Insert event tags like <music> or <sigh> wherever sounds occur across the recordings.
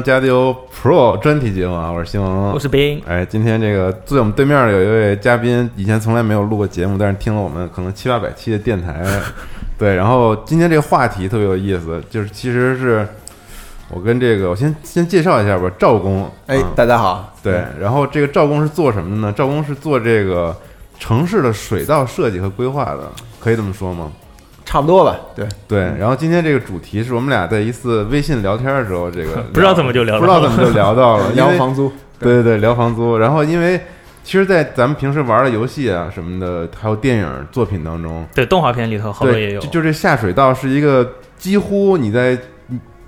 听加丢 Pro 专题节目啊，我是新王，我是冰，哎，今天这个坐在我们对面的有一位嘉宾，以前从来没有录过节目，但是听了我们可能七八百期的电台，<laughs> 对，然后今天这个话题特别有意思，就是其实是我跟这个我先先介绍一下吧，赵工，哎啊，大家好，对，然后这个赵工是做什么的呢？赵工是做这个城市的水道设计和规划的，可以这么说吗？差不多吧，对，对，然后今天这个主题是我们俩在一次微信聊天的时候，这个不知道怎么就聊到不知道怎么就聊到了，聊房租，对对对，聊房租。然后因为其实，在咱们平时玩的游戏啊什么的，还有电影作品当中，对动画片里头好多也，有。就，就这下水道是一个几乎你在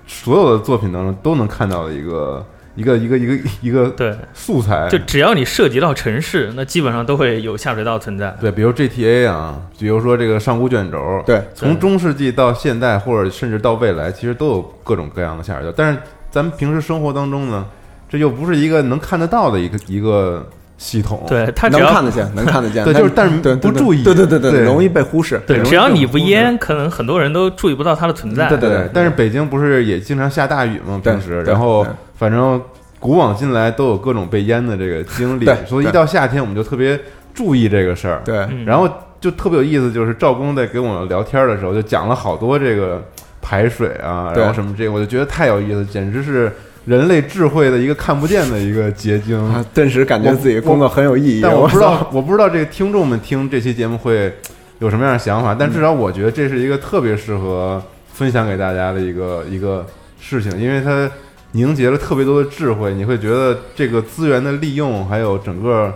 所有的作品当中都能看到的一个一个一个一个一个对，素材。就只要你涉及到城市，那基本上都会有下水道存在。对，比如 GTA 啊，比如说这个上古卷轴，对从中世纪到现代，或者甚至到未来，其实都有各种各样的下水道。但是咱们平时生活当中呢，这又不是一个能看得到的一个一个系统。对，它只要能看得见，<laughs> 能看得见，对就是但是不注意对对对对容易被忽视，对，只要你不淹，可能很多人都注意不到它的存在。对对对，但是北京不是也经常下大雨吗？平时，然后反正古往今来都有各种被淹的这个经历，所以一到夏天我们就特别注意这个事儿。对嗯然后就特别有意思，就是赵工在跟我聊天的时候，就讲了好多这个排水啊，然后什么这个，我就觉得太有意思，简直是人类智慧的一个看不见的一个结晶。啊，顿时感觉自己工作很有意义。但我不知道，<laughs> 我不知道这个听众们听这期节目会有什么样的想法，但至少我觉得这是一个特别适合分享给大家的一个一个事情，因为它凝结了特别多的智慧，你会觉得这个资源的利用，还有整个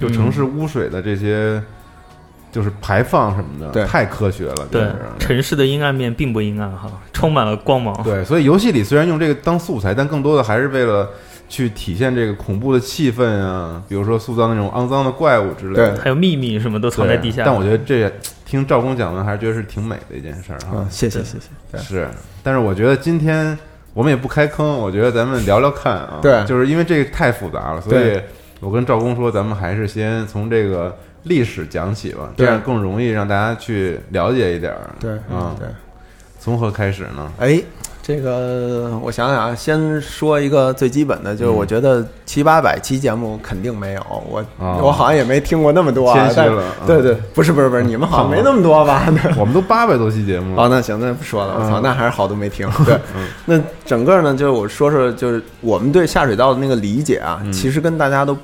就城市污水的这些就是排放什么的，对太科学了，对城市的阴暗面并不阴暗哈，<laughs> 充满了光芒。对，所以游戏里虽然用这个当素材，但更多的还是为了去体现这个恐怖的气氛啊，比如说塑造那种肮脏的怪物之类的。对还有秘密什么都藏在地下。但我觉得这听赵工讲的，还是觉得是挺美的一件事儿哈。啊，谢谢谢谢，对是，但是我觉得今天我们也不开坑，我觉得咱们聊聊看啊。对就是因为这个太复杂了，所以我跟赵工说，咱们还是先从这个历史讲起吧，这样更容易让大家去了解一点儿。对啊，对。从何开始呢？哎，这个我想想啊，先说一个最基本的，就是嗯我觉得七八百期节目肯定没有，我哦我好像也没听过那么多啊。谦虚但了啊对对，不是不是不是，<laughs> 你们好像没那么多吧？<laughs> 对我们都八百多期节目了，哦，那行，那不说了，我操，嗯那还是好多没听。<laughs> 对，那整个呢，就是我说说，就是我们对下水道的那个理解啊，嗯其实跟大家都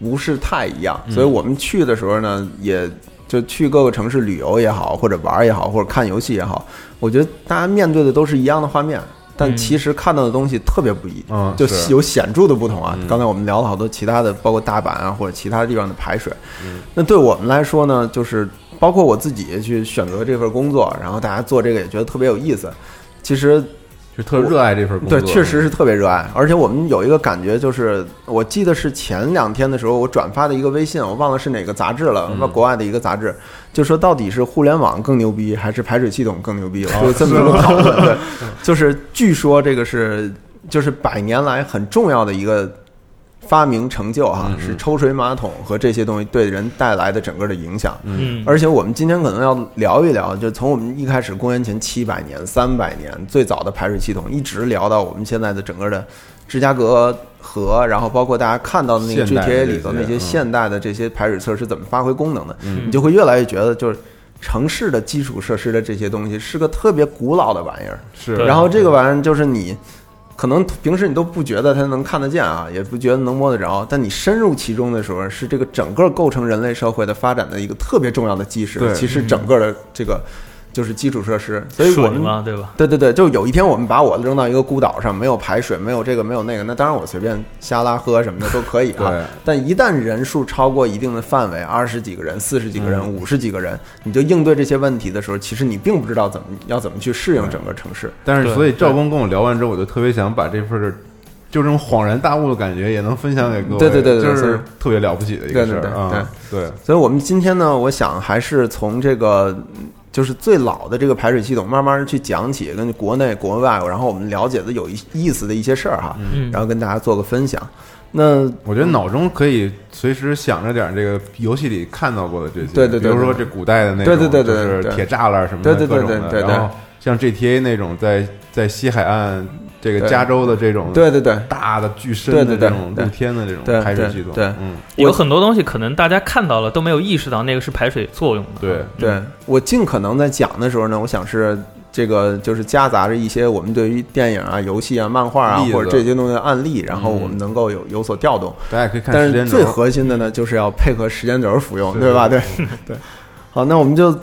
不是太一样，所以我们去的时候呢，也就去各个城市旅游也好，或者玩也好，或者看游戏也好，我觉得大家面对的都是一样的画面。但嗯其实看到的东西特别不一，嗯就有显著的不同啊嗯。刚才我们聊了好多其他的，包括大阪啊或者其他地方的排水。嗯那对我们来说呢，就是包括我自己去选择这份工作，然后大家做这个也觉得特别有意思。其实就特热爱这份工作。对，确实是特别热爱。而且我们有一个感觉，就是我记得是前两天的时候，我转发的一个微信，我忘了是哪个杂志了，嗯国外的一个杂志，就说到底是互联网更牛逼，还是排水系统更牛逼？哦 <laughs> 就这么一个讨论。对，<laughs> 就是据说这个是就是百年来很重要的一个。发明成就哈、是抽水马桶和这些东西对人带来的整个的影响。嗯，而且我们今天可能要聊一聊，就从我们一开始公元前七百年、三百年最早的排水系统，一直聊到我们现在的整个的芝加哥河，然后包括大家看到的那个 GTA 里头那些现代的这些排水测试怎么发挥功能的，嗯你就会越来越觉得就是城市的基础设施的这些东西是个特别古老的玩意儿。是。然后这个玩意儿就是你可能平时你都不觉得它能看得见啊，也不觉得能摸得着，但你深入其中的时候，是这个整个构成人类社会的发展的一个特别重要的基石。对其实整个的这个就是基础设施，所以我们对吧？对对对，就有一天我们把我扔到一个孤岛上，没有排水，没有这个没有那个，那当然我随便瞎拉喝什么的都可以啊。但一旦人数超过一定的范围，二十几个人、四十几个人、五十几个人，你就应对这些问题的时候，其实你并不知道怎么要怎么去适应整个城市。但是所以赵工跟我聊完之后，我就特别想把这份儿就这种恍然大悟的感觉也能分享给各位，对对对对就是特别了不起的一个事对对对儿啊，对所以我们今天呢，我想还是从这个嗯就是最老的这个排水系统，慢慢去讲起，跟国内国外，然后我们了解的有意意思的一些事儿哈，嗯。然后跟大家做个分享。那我觉得脑中可以随时想着点儿这个游戏里看到过的这些，对对对对比如说这古代的那种，对对对对对。就是铁栅栏什么的，对对对各种的对对。对然后像 GTA 那种在在西海岸这个加州的这种对对对，大的巨深对对对的这种露天的这种对排水系统，对。有很多东西可能大家看到了都没有意识到那个是排水作用的。对。对我尽可能在讲的时候呢，我想是这个就是夹杂着一些我们对于电影啊、游戏啊、漫画啊或者这些东西的案例，然后嗯我们能够有有所调动。大家可以看但是时间轴。最核心的呢，就是要配合时间轴服用，对对吧？对对。好，那我们就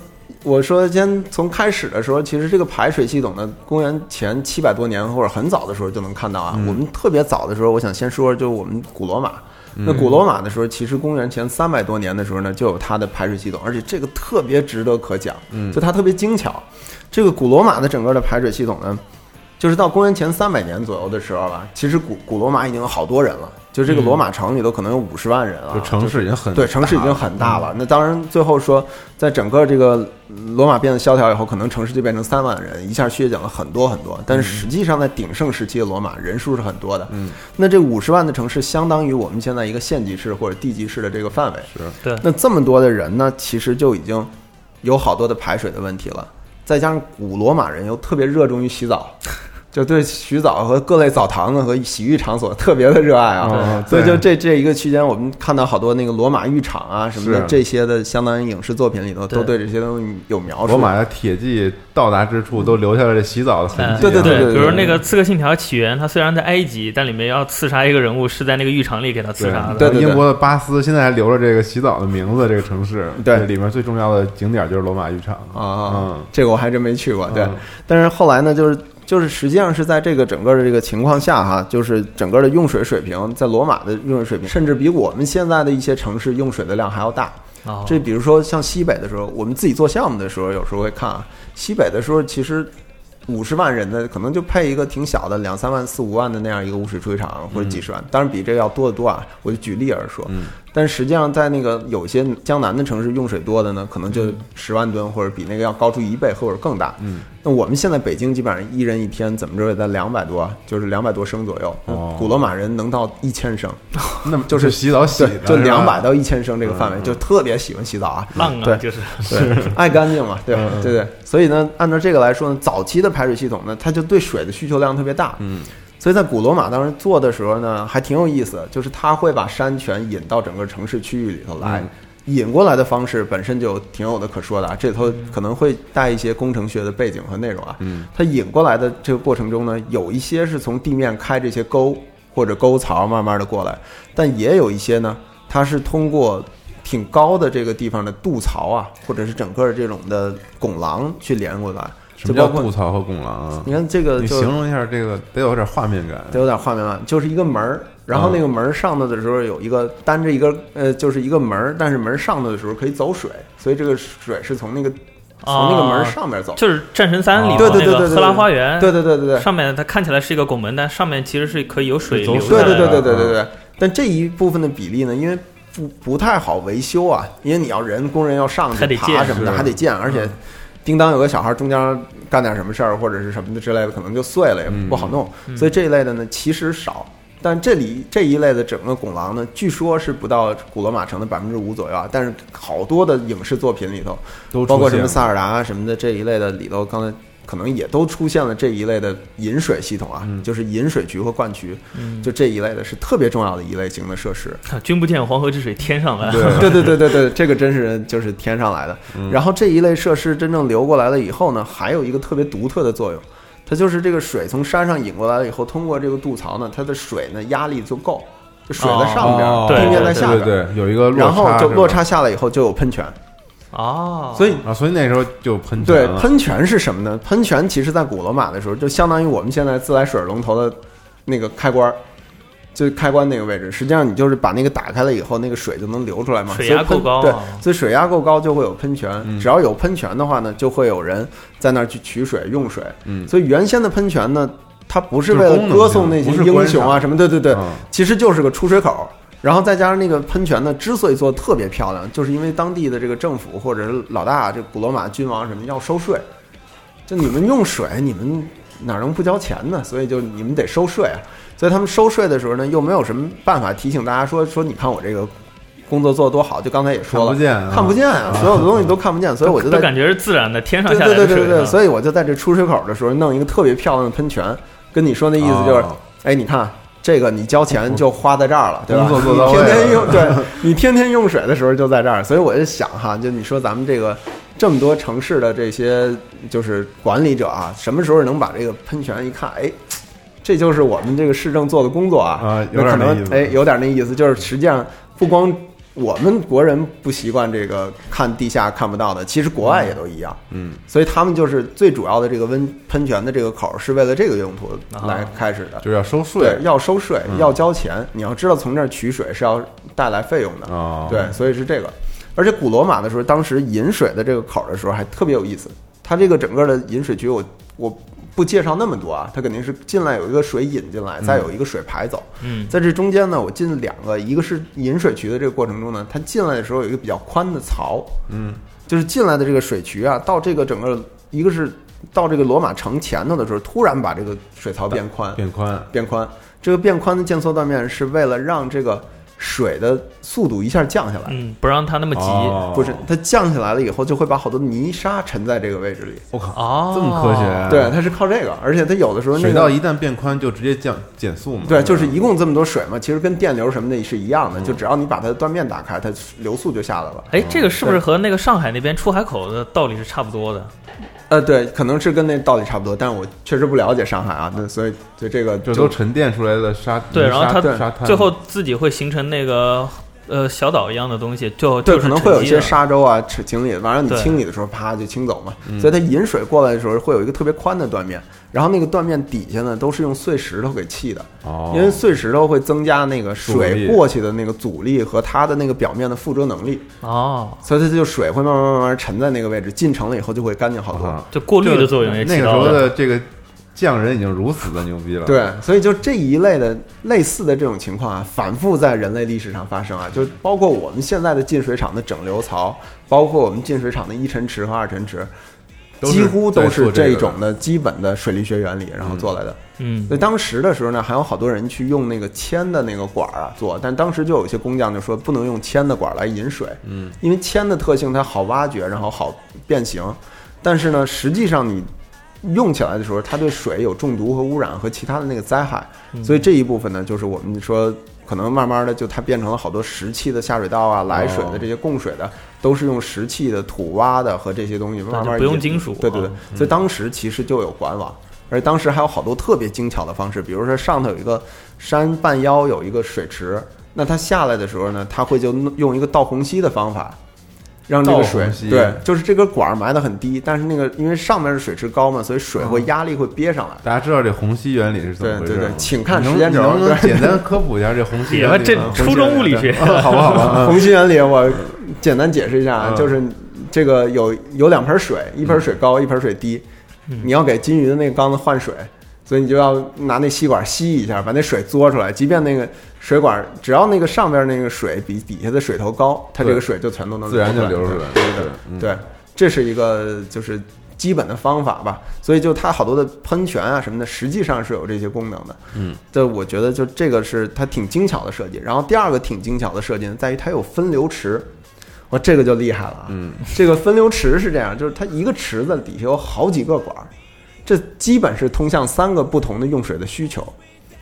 我说，先从开始的时候，其实这个排水系统呢，公元前七百多年或者很早的时候就能看到啊。嗯我们特别早的时候，我想先说，就是我们古罗马。那古罗马的时候，其实公元前三百多年的时候呢，就有它的排水系统，而且这个特别值得可讲，嗯就它特别精巧。这个古罗马的整个的排水系统呢，就是到公元前三百年左右的时候吧，其实古古罗马已经有好多人了，就这个罗马城里头可能有五十万人啊，就城市已经很对，城市已经很大了。那当然，最后说，在整个这个嗯罗马变得萧条以后，可能城市就变成三万人，一下削减了很多很多。但是实际上，在鼎盛时期的罗马，人数是很多的。嗯，那这五十万的城市，相当于我们现在一个县级市或者地级市的这个范围。是对那这么多的人呢，其实就已经有好多的排水的问题了。再加上古罗马人又特别热衷于洗澡，就对洗澡和各类澡堂子和洗浴场所 <laughs> 特别的热爱啊。哦所以就这这一个区间，我们看到好多那个罗马浴场啊什么的这些的，相当于影视作品里头都对这些东西有描述。罗马的铁骑到达之处都留下了这洗澡的痕迹啊，嗯对对对对比如那个《刺客信条：起源》，它虽然在埃及，但里面要刺杀一个人物，是在那个浴场里给他刺杀的。对对英国的巴斯现在还留着这个洗澡的名字，这个城市，对里面最重要的景点就是罗马浴场啊，嗯，这个我还真没去过。对嗯，但是后来呢，就是就是实际上是在这个整个的这个情况下哈，就是整个的用水水平，在罗马的用水水平，甚至比我们现在的一些城市用水的量还要大。哦这比如说像西北的时候，我们自己做项目的时候，有时候会看啊，西北的时候其实。五十万人的可能就配一个挺小的两三万四五万的那样一个污水处理厂或者几十万，当然比这个要多得多啊。我就举例而说，嗯但实际上在那个有些江南的城市用水多的呢，可能就十万吨或者比那个要高出一倍或者更大。嗯，那我们现在北京基本上一人一天怎么着也在两百多，就是两百多升左右。哦古罗马人能到一千升，那么 <laughs> 就是洗澡洗的，，就两百到一千升这个范围，嗯就特别喜欢洗澡啊。浪啊，对就是 <laughs> 对，爱干净嘛，对对对。所以呢，按照这个来说呢，早期的排水系统呢，它就对水的需求量特别大。嗯，所以在古罗马当时做的时候呢，还挺有意思，就是他会把山泉引到整个城市区域里头来。嗯引过来的方式本身就挺有的可说的啊，这里头可能会带一些工程学的背景和内容啊。嗯，它引过来的这个过程中呢，有一些是从地面开这些沟或者沟槽慢慢的过来，但也有一些呢，它是通过挺高的这个地方的渡槽啊，或者是整个这种的拱廊去连过来。什么叫就包括渡槽和拱廊啊？你看这个就你形容一下这个，得有点画面感。得有点画面感，就是一个门儿，然后那个门儿上头的时候有一个单着一个呃，就是一个门儿，但是门儿上头的时候可以走水，所以这个水是从那个从那个门上面走。就是《战神三》里哦头对对对对对那个赫拉花园，对对对对对，上面它看起来是一个拱门，但上面其实是可以有水走水流下来的。对对对对对对嗯对。但这一部分的比例呢，因为不不太好维修啊，因为你要人工人要上去还得建爬什么的，还得建，而且叮当有个小孩中间干点什么事儿或者是什么的之类的，可能就碎了，也嗯不好弄。嗯所以这一类的呢，其实少。但这里这一类的整个拱廊呢，据说是不到古罗马城的百分之五左右啊。但是好多的影视作品里头，都包括什么萨尔达啊什么的这一类的里头，刚才可能也都出现了这一类的引水系统啊，嗯就是引水渠和灌渠，嗯，就这一类的是特别重要的一类型的设施。君不见黄河之水天上来。对 <laughs> 对对对对对，这个真是就是天上来的。然后这一类设施真正流过来了以后呢，还有一个特别独特的作用，它就是这个水从山上引过来了以后，通过这个渡槽呢，它的水呢压力就够，就水在上边，地面在下边，对对对，有一个落然后差就落差下来以后就有喷泉。哦，所以啊，所以那时候就喷泉对喷泉是什么呢？喷泉其实在古罗马的时候，就相当于我们现在自来水龙头的那个开关儿。就开关那个位置，实际上你就是把那个打开了以后，那个水就能流出来嘛。水所以喷对压够高啊，所以水压够高就会有喷泉。嗯只要有喷泉的话呢，就会有人在那儿去取水用水。嗯所以原先的喷泉呢，它不是为了歌颂那些英雄啊什么，对对对，嗯其实就是个出水口。然后再加上那个喷泉呢，之所以做的特别漂亮，就是因为当地的这个政府或者是老大，这古罗马君王什么要收税，就你们用水，你们哪能不交钱呢？所以就你们得收税啊。所以他们收税的时候呢，又没有什么办法提醒大家说说，你看我这个工作做得多好。就刚才也说了，看不见啊看不见啊，所有的东西都看不见，所以我就在都感觉是自然的，天上对下来的水。对对对对对，啊所以我就在这出水口的时候弄一个特别漂亮的喷泉，跟你说那意思就是，哦哎，你看这个你交钱就花在这儿了，对吧？工作做到你天天用，<laughs> 对你天天用水的时候就在这儿，所以我就想哈，就你说咱们这个这么多城市的这些就是管理者啊，什么时候能把这个喷泉一看，哎。这就是我们这个市政做的工作啊，啊有可能哎，有点那意思，就是实际上不光我们国人不习惯这个看地下看不到的，其实国外也都一样。嗯所以他们就是最主要的这个温喷泉的这个口儿是为了这个用途来开始的。就是要收税对，要收税，嗯要交钱。你要知道，从这儿取水是要带来费用的。哦，对，所以是这个。而且古罗马的时候，当时引水的这个口儿的时候还特别有意思。它这个整个的引水渠我，我不介绍那么多啊，它肯定是进来有一个水引进来，再有一个水排走。嗯，在这中间呢，我进两个，一个是引水渠的这个过程中呢，它进来的时候有一个比较宽的槽，嗯。就是进来的这个水渠啊，到这个整个一个是到这个罗马城前头的时候，突然把这个水槽变宽，变宽，变宽。这个变宽的间缩断面是为了让这个水的速度一下降下来，嗯，不让它那么急。哦不是它降下来了以后，就会把好多泥沙沉在这个位置里。我靠，哦，这么科学啊对，它是靠这个，而且它有的时候那个。水道一旦变宽，就直接降减速嘛。对，就是一共这么多水嘛，其实跟电流什么的是一样的，就只要你把它的断面打开，它流速就下来了。哎，这个是不是和那个上海那边出海口的道理是差不多的？呃，对，可能是跟那道理差不多，但是我确实不了解上海啊，那所以对这个就都沉淀出来的沙，对，然后它沙沙滩最后自己会形成那个呃小岛一样的东西，就对，就是可能会有一些沙洲啊、清清理，完了你清理的时候，啪就清走嘛。所以它引水过来的时候，会有一个特别宽的断面，然后那个断面底下呢都是用碎石头给砌的，哦，因为碎石头会增加那个水过去的那个阻力和它的那个表面的附着能力，哦，所以它就水会慢慢慢慢沉在那个位置，进城了以后就会干净好多。啊就过滤的作用也那个时候起到了。的这个匠人已经如此的牛逼了。对，所以就这一类的类似的这种情况啊，反复在人类历史上发生啊，就包括我们现在的进水厂的整流槽，包括我们进水厂的一沉池和二沉池，几乎都是这种的基本的水力学原理，然后做来的。嗯所以当时的时候呢，还有好多人去用那个铅的那个管儿啊做，但当时就有一些工匠就说不能用铅的管儿来引水，嗯，因为铅的特性它好挖掘，然后好变形，但是呢，实际上你用起来的时候，它对水有中毒和污染和其他的那个灾害，所以这一部分呢，就是我们说。可能慢慢的就它变成了好多石器的下水道啊，来水的这些供水的，都是用石器的、土挖的和这些东西慢慢不用金属对对对。啊，所以当时其实就有管网，而当时还有好多特别精巧的方式，比如说上头有一个山半腰有一个水池，那它下来的时候呢，它会就用一个倒虹吸的方法，让这个水对，就是这根管儿埋的很低，但是那个因为上面是水池高嘛，所以水会压力会憋上来。大家知道这虹吸原理是怎么回事吗？对对对请看时间轴你能不能简单科普一下这虹吸原理这？初中物理学，<laughs> 好不好，<laughs> 虹吸原理我简单解释一下啊，嗯。就是这个有有两盆水，一盆水高，一盆水低，你要给金鱼的那个缸子换水，所以你就要拿那吸管吸一下，把那水嘬出来。即便那个水管只要那个上边那个水比底下的水头高，它这个水就全都能自然就流出出来对对对对嗯对，这是一个就是基本的方法吧。所以就它好多的喷泉啊什么的，实际上是有这些功能的。嗯，这我觉得就这个是它挺精巧的设计。然后第二个挺精巧的设计呢，在于它有分流池。哇，这个就厉害了啊！嗯，这个分流池是这样，就是它一个池子底下有好几个管儿，这基本是通向三个不同的用水的需求。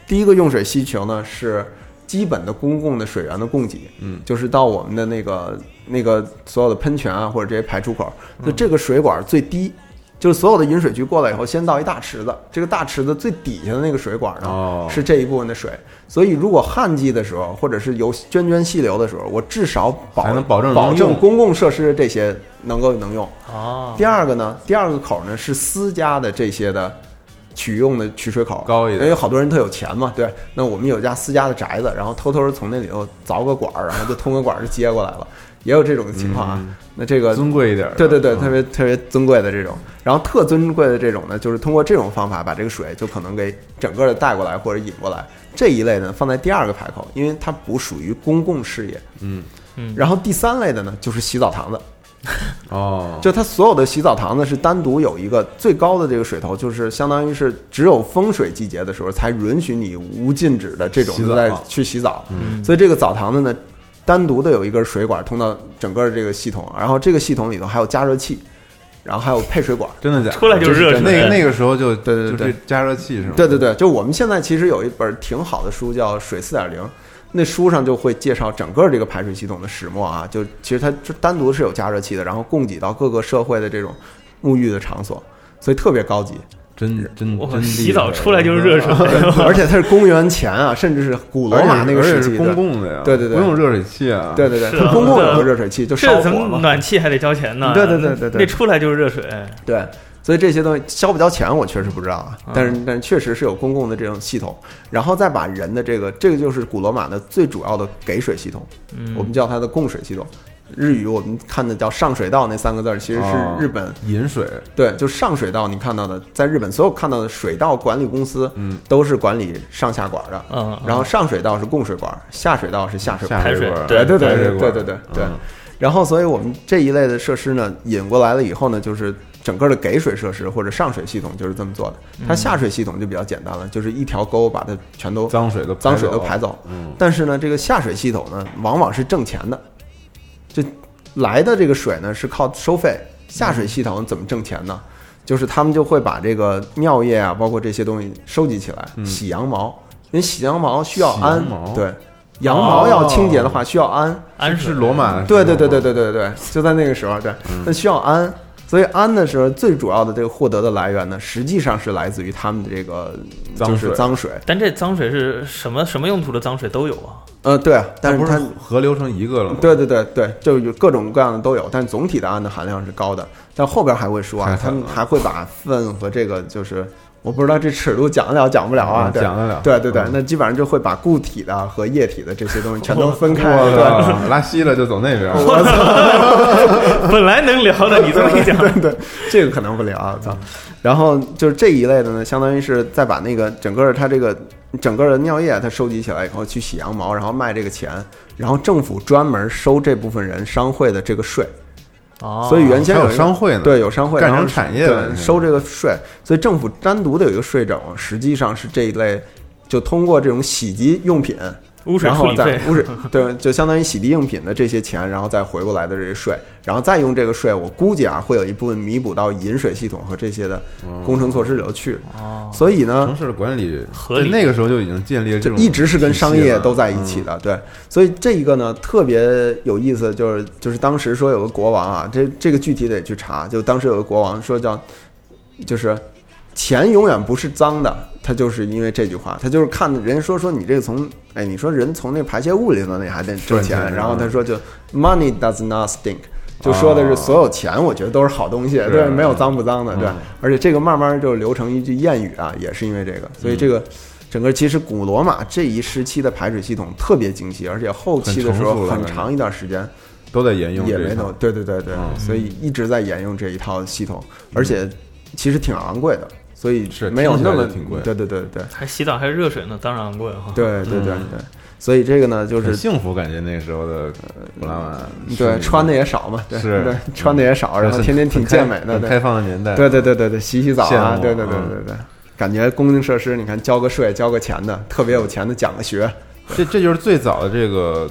第一个用水需求呢是基本的公共的水源的供给，嗯，就是到我们的那个那个所有的喷泉啊或者这些排出口，就这个水管最低。就是所有的饮水区过来以后，先倒一大池子，这个大池子最底下的那个水管呢，哦是这一部分的水。所以，如果旱季的时候，或者是有涓涓细流的时候，我至少保还能保证保证公共设施这些能够能用。哦，第二个呢，第二个口呢是私家的这些的取用的取水口高一点因为好多人特有钱嘛，对。那我们有家私家的宅子，然后偷偷从那里头凿个管儿，然后就通个管儿就接过来了，也有这种情况啊。那这个尊贵一点的，对对对，嗯特别特别尊贵的这种，然后特尊贵的这种呢，就是通过这种方法把这个水就可能给整个的带过来或者引过来。这一类呢放在第二个排口，因为它不属于公共事业。嗯嗯然后第三类的呢就是洗澡堂子，<laughs> 哦，就它所有的洗澡堂子是单独有一个最高的这个水头，就是相当于是只有风水季节的时候才允许你无禁止的这种在去洗澡。嗯所以这个澡堂子呢，单独的有一根水管通到整个这个系统，然后这个系统里头还有加热器，然后还有配水管。真的假的？出来就是热水那个那个时候就对对对就这加热器是吗？对对对，就我们现在其实有一本挺好的书叫《水四点零》，那书上就会介绍整个这个排水系统的始末啊，就其实它就单独是有加热器的，然后供给到各个社会的这种沐浴的场所，所以特别高级，真真我真厉害洗澡出来就是热水，<laughs> 而且它是公元前啊，甚至是古罗马那个时期，公共的呀，对对对不用热水器啊，对对对，公共有个热水器，就烧这怎么火嘛，暖气还得交钱呢？对对对对对那出来就是热水。对，所以这些东西交不交钱，我确实不知道啊。嗯。但是但是确实是有公共的这种系统，然后再把人的这个这个就是古罗马的最主要的给水系统，嗯，我们叫它的供水系统。日语我们看的叫上水道那三个字儿，其实哦。是日本、饮水，对，就上水道。你看到的，在日本所有看到的水道管理公司，嗯，都是管理上下管的。嗯，嗯。然后上水道是供水管，下水道是下水。排水。管。儿，对对对对对对对。然后，所以我们这一类的设施呢，引过来了以后呢，就是整个的给水设施或者上水系统就是这么做的。它下水系统就比较简单了，就是一条沟把它全都脏水都脏水都排走。嗯，但是呢，这个下水系统呢，往往是挣钱的，就来的这个水呢是靠收费，下水系统怎么挣钱呢？就是他们就会把这个尿液啊，包括这些东西收集起来，洗羊毛，因为洗羊毛需要氨，对，羊毛要清洁的话需要氨，氨是罗马的，对对对对对对对，就在那个时候，对，那需要氨，所以氨的时候最主要的这个获得的来源呢，实际上是来自于他们的这个就是脏水脏水，但这脏水是什么什么用途的脏水都有啊。呃，对啊，但是它它不是合流成一个了吗？对对对对，就有各种各样的都有，但总体的氨的含量是高的。但后边还会说啊太，他们还会把粪和这个就是，我不知道这尺度讲得了讲不了啊，对讲得了对对对嗯，那基本上就会把固体的和液体的这些东西全都分开。我对，操，拉稀了就走那边儿，<laughs> 我操，<laughs> 本来能聊的，你这么一讲，<laughs> 对对，这个可能不聊啊，操。然后就是这一类的呢，相当于是再把那个整个它这个整个的尿液它收集起来以后去洗羊毛，然后卖这个钱，然后政府专门收这部分人商会的这个税。哦，所以原先有商会呢。对，有商会，干成然后产业对，收这个税，所以政府单独的有一个税种，实际上是这一类，就通过这种洗涤用品，污水然后再处理费，污水，<laughs> 对，就相当于洗涤用品的这些钱，然后再回过来的这些税，然后再用这个税，我估计啊，会有一部分弥补到饮水系统和这些的工程措施里头去。哦，所以呢城，市的管理和那个时候就已经建立了这种就一直是跟商业都在一起的，对。所以这一个呢特别有意思，就是就是当时说有个国王啊，这这个具体得去查，就当时有个国王说叫，就是钱永远不是脏的，他就是因为这句话，他就是看人家说说你这个从哎，你说人从那排泄物里头那还得挣钱，然后他说就 money does not stink。就说的是所有钱，我觉得都是好东西，对，是没有脏不脏的，对嗯。而且这个慢慢就流成一句谚语啊，也是因为这个，所以这个整个其实古罗马这一时期的排水系统特别精细，而且后期的时候很长一段时间都在沿用也没有，对对对对，嗯所以一直在沿用这一套系统，而且其实挺昂贵的，所以是没有那么挺贵对对对对。还洗澡还是热水呢，当然贵哈。对对对嗯。对，所以这个呢就是很幸福，感觉那时候的古拉玛对穿的也少嘛，对是。对穿的也少，然后天天挺健美的，对。开放的年代，对对对对对，洗洗澡啊，对对对嗯对对，感觉公共设施，你看交个税、交个钱的，特别有钱的讲个学，这这就是最早的这个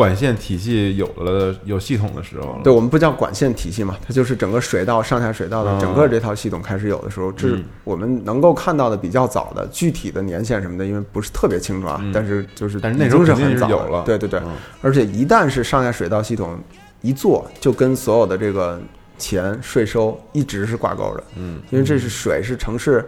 管线体系有了有系统的时候了。对，我们不叫管线体系嘛，它就是整个水道、上下水道的嗯整个这套系统开始有的时候，这是嗯。我们能够看到的比较早的，具体的年限什么的，因为不是特别清楚啊，嗯。但是就是但是那时候已经肯定很早是有了。对对对，嗯。而且一旦是上下水道系统一做，就跟所有的这个钱税收一直是挂钩的，嗯，因为这是水是城市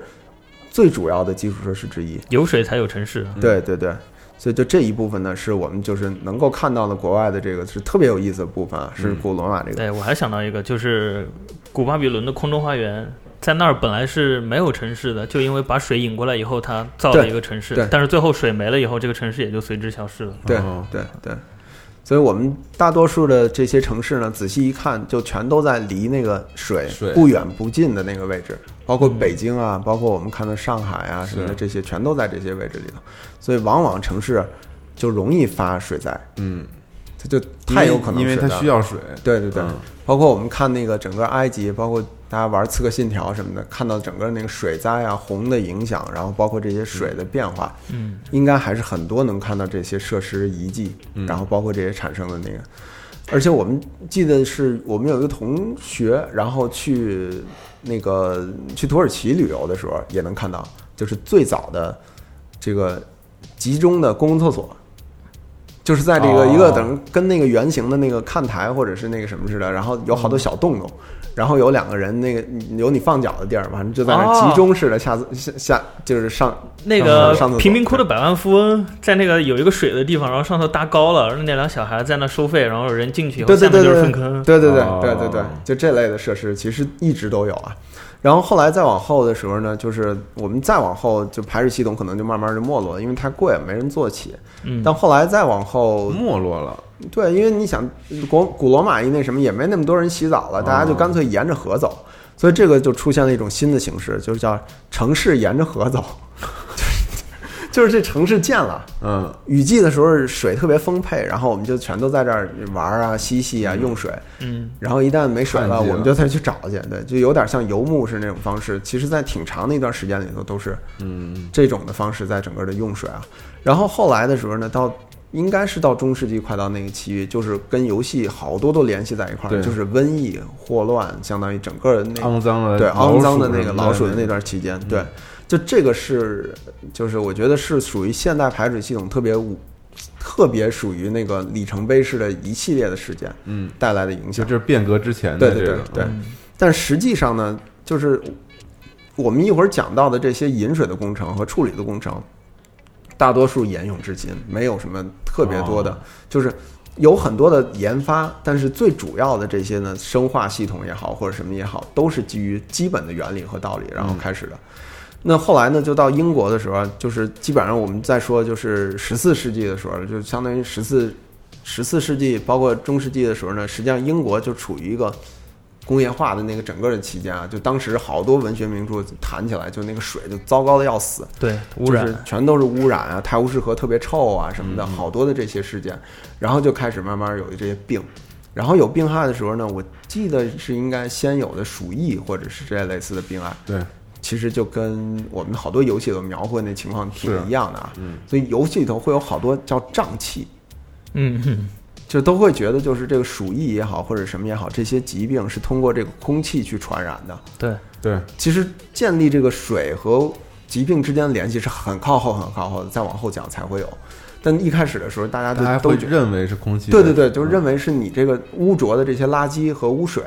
最主要的基础设施之一。有水才有城市。对对对，所以就这一部分呢，是我们就是能够看到的国外的这个是特别有意思的部分啊，是古罗马这个。对我还想到一个，就是古巴比伦的空中花园，在那儿本来是没有城市的，就因为把水引过来以后，它造了一个城市对。但是最后水没了以后，这个城市也就随之消失了。对哦对对，所以我们大多数的这些城市呢，仔细一看，就全都在离那个水水不远不近的那个位置，包括北京啊，包括我们看到上海啊什么的，这些全都在这些位置里头，所以往往城市就容易发水灾，嗯，它就太有可能因为它需要水。对对对，嗯。包括我们看那个整个埃及，包括大家玩《刺客信条》什么的，看到整个那个水灾啊、洪的影响，然后包括这些水的变化，嗯，应该还是很多能看到这些设施遗迹，嗯。然后包括这些产生的那个。而且我们记得是我们有一个同学，然后去那个去土耳其旅游的时候，也能看到，就是最早的这个集中的公共厕所，就是在这个哦。一个等跟那个圆形的那个看台或者是那个什么似的，然后有好多小洞洞，然后有两个人那个有你放脚的地儿，反正就在那哦集中式的下下下就是上那个贫民窟的百万富翁在那个有一个水的地方，然后上头搭高了，然后那俩小孩在那收费，然后人进去以后，对对下面就是对对粪坑。对对对哦对对对，就这类的设施其实一直都有啊。然后后来再往后的时候呢，就是我们再往后，就排水系统可能就慢慢就没落了，因为太贵，没人做起。嗯，但后来再往后，没落了，对，因为你想，古古罗马一那什么也没那么多人洗澡了，大家就干脆沿着河走，所以这个就出现了一种新的形式，就是叫城市沿着河走，就是这城市建了。嗯，雨季的时候水特别丰沛，然后我们就全都在这儿玩啊、嬉戏啊、用水。嗯，然后一旦没水了，我们就再去找去。对，就有点像游牧式那种方式。其实，在挺长的一段时间里头，都是嗯，这种的方式在整个的用水啊。然后后来的时候呢，到应该是到中世纪快到那个期域，就是跟游戏好多都联系在一块儿，对就是瘟疫、霍乱，相当于整个那肮脏的对肮脏的那个老鼠的那段期间，对，就这个是，就是我觉得是属于现代排水系统特别特别属于那个里程碑式的一系列的事件嗯，带来的影响。就这是变革之前对对的这个，对但实际上呢，就是我们一会儿讲到的这些引水的工程和处理的工程，大多数沿用至今，没有什么特别多的，哦就是有很多的研发，但是最主要的这些呢，生化系统也好，或者什么也好，都是基于基本的原理和道理然后开始的。那后来呢，就到英国的时候啊，就是基本上我们在说，就是十四世纪的时候，就相当于十四十四世纪，包括中世纪的时候呢，实际上英国就处于一个工业化的那个整个的期间啊，就当时好多文学名著谈起来，就那个水就糟糕的要死，对，污就是染，全都是污染啊，泰晤士河特别臭啊什么的，好多的这些事件，然后就开始慢慢有这些病，然后有病害的时候呢，我记得是应该先有的鼠疫或者是这类类似的病害，对，其实就跟我们好多游戏里描绘那情况挺是。一样的啊，嗯。所以游戏里头会有好多叫瘴气，嗯。哼，就都会觉得就是这个鼠疫也好或者什么也好，这些疾病是通过这个空气去传染的。对，对，其实建立这个水和疾病之间的联系是很靠后、很靠后的，再往后讲才会有。但一开始的时候，大家大家都会认为是空气，对对对，就认为是你这个污浊的这些垃圾和污水，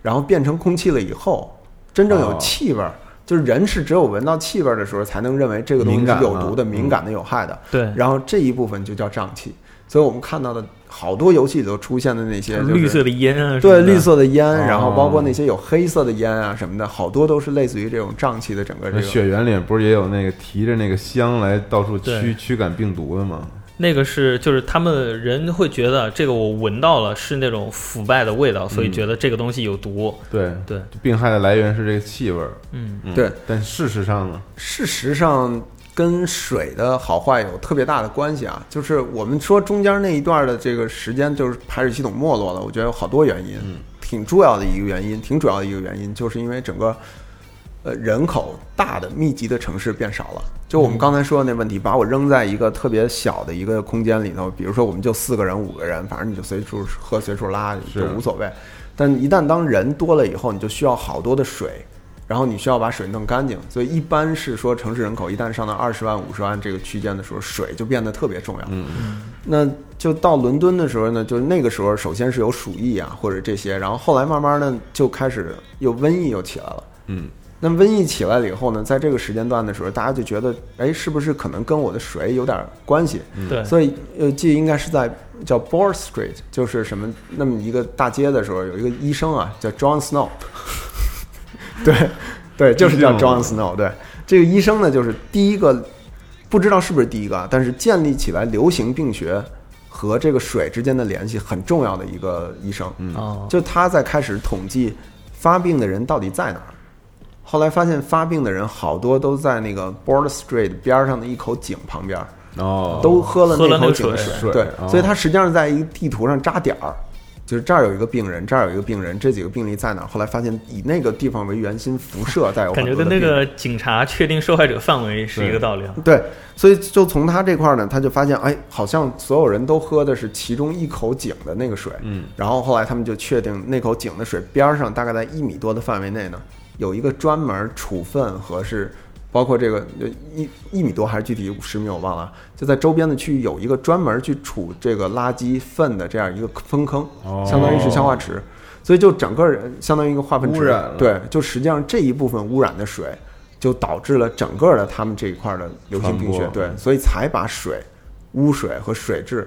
然后变成空气了以后，真正有哦。气味儿。就是人是只有闻到气味儿的时候，才能认为这个东西是有毒的、敏感的、有害的。对，然后这一部分就叫瘴气。所以我们看到的好多游戏里头出现的那些、就是、绿色的烟啊，对，绿，色的烟，哦然后包括那些有黑色的烟啊什么的，好多都是类似于这种瘴气的整个这个。那血缘里不是也有那个提着那个香来到处驱驱赶病毒的吗？那个是就是他们人会觉得这个我闻到了是那种腐败的味道，所以嗯觉得这个东西有毒。对，对，病害的来源是这个气味儿。嗯，嗯对，但事实上呢，事实上跟水的好坏有特别大的关系啊。就是我们说中间那一段的这个时间，就是排水系统没落了，我觉得有好多原因，嗯挺重要的一个原因，挺主要的一个原因，就是因为整个。呃人口大的密集的城市变少了。就我们刚才说的那问题，把我扔在一个特别小的一个空间里头，比如说我们就四个人、五个人，反正你就随处喝、随处拉，就无所谓。但一旦当人多了以后，你就需要好多的水，然后你需要把水弄干净，所以一般是说城市人口一旦上到二十万、五十万这个区间的时候，水就变得特别重要。嗯那就到伦敦的时候呢，就是那个时候首先是有鼠疫啊或者这些，然后后来慢慢的就开始又瘟疫又起来了。嗯，那瘟疫起来了以后呢，在这个时间段的时候，大家就觉得，哎，是不是可能跟我的水有点关系？对，所以呃，记得应该是在叫 Ball Street，就是什么那么一个大街的时候，有一个医生啊，叫 John Snow，<laughs> 对对，就是叫 John Snow。对，这个医生呢，就是第一个，不知道是不是第一个，啊，但是建立起来流行病学和这个水之间的联系很重要的一个医生。嗯哦，就他在开始统计发病的人到底在哪儿。后来发现发病的人好多都在那个 Board Street 边上的一口井旁边，哦，都喝了喝了那口井的水水对，哦所以他实际上在一个地图上扎点儿，就是这儿有一个病人，这儿有一个病人，这几个病例在哪儿？后来发现以那个地方为圆心辐射带有感觉跟那个警察确定受害者范围是一个道理啊。对，所以就从他这块儿呢，他就发现，哎，好像所有人都喝的是其中一口井的那个水。嗯，然后后来他们就确定那口井的水边儿上，大概在一米多的范围内呢，有一个专门处分和是包括这个呃一一米多还是具体五十米我忘了，就在周边的区域有一个专门去处这个垃圾粪的这样一个粪坑，哦。相当于是消化池。所以就整个人相当于一个化粪池，对，就实际上这一部分污染的水，就导致了整个的他们这一块的流行病学对，所以才把水、污水和水质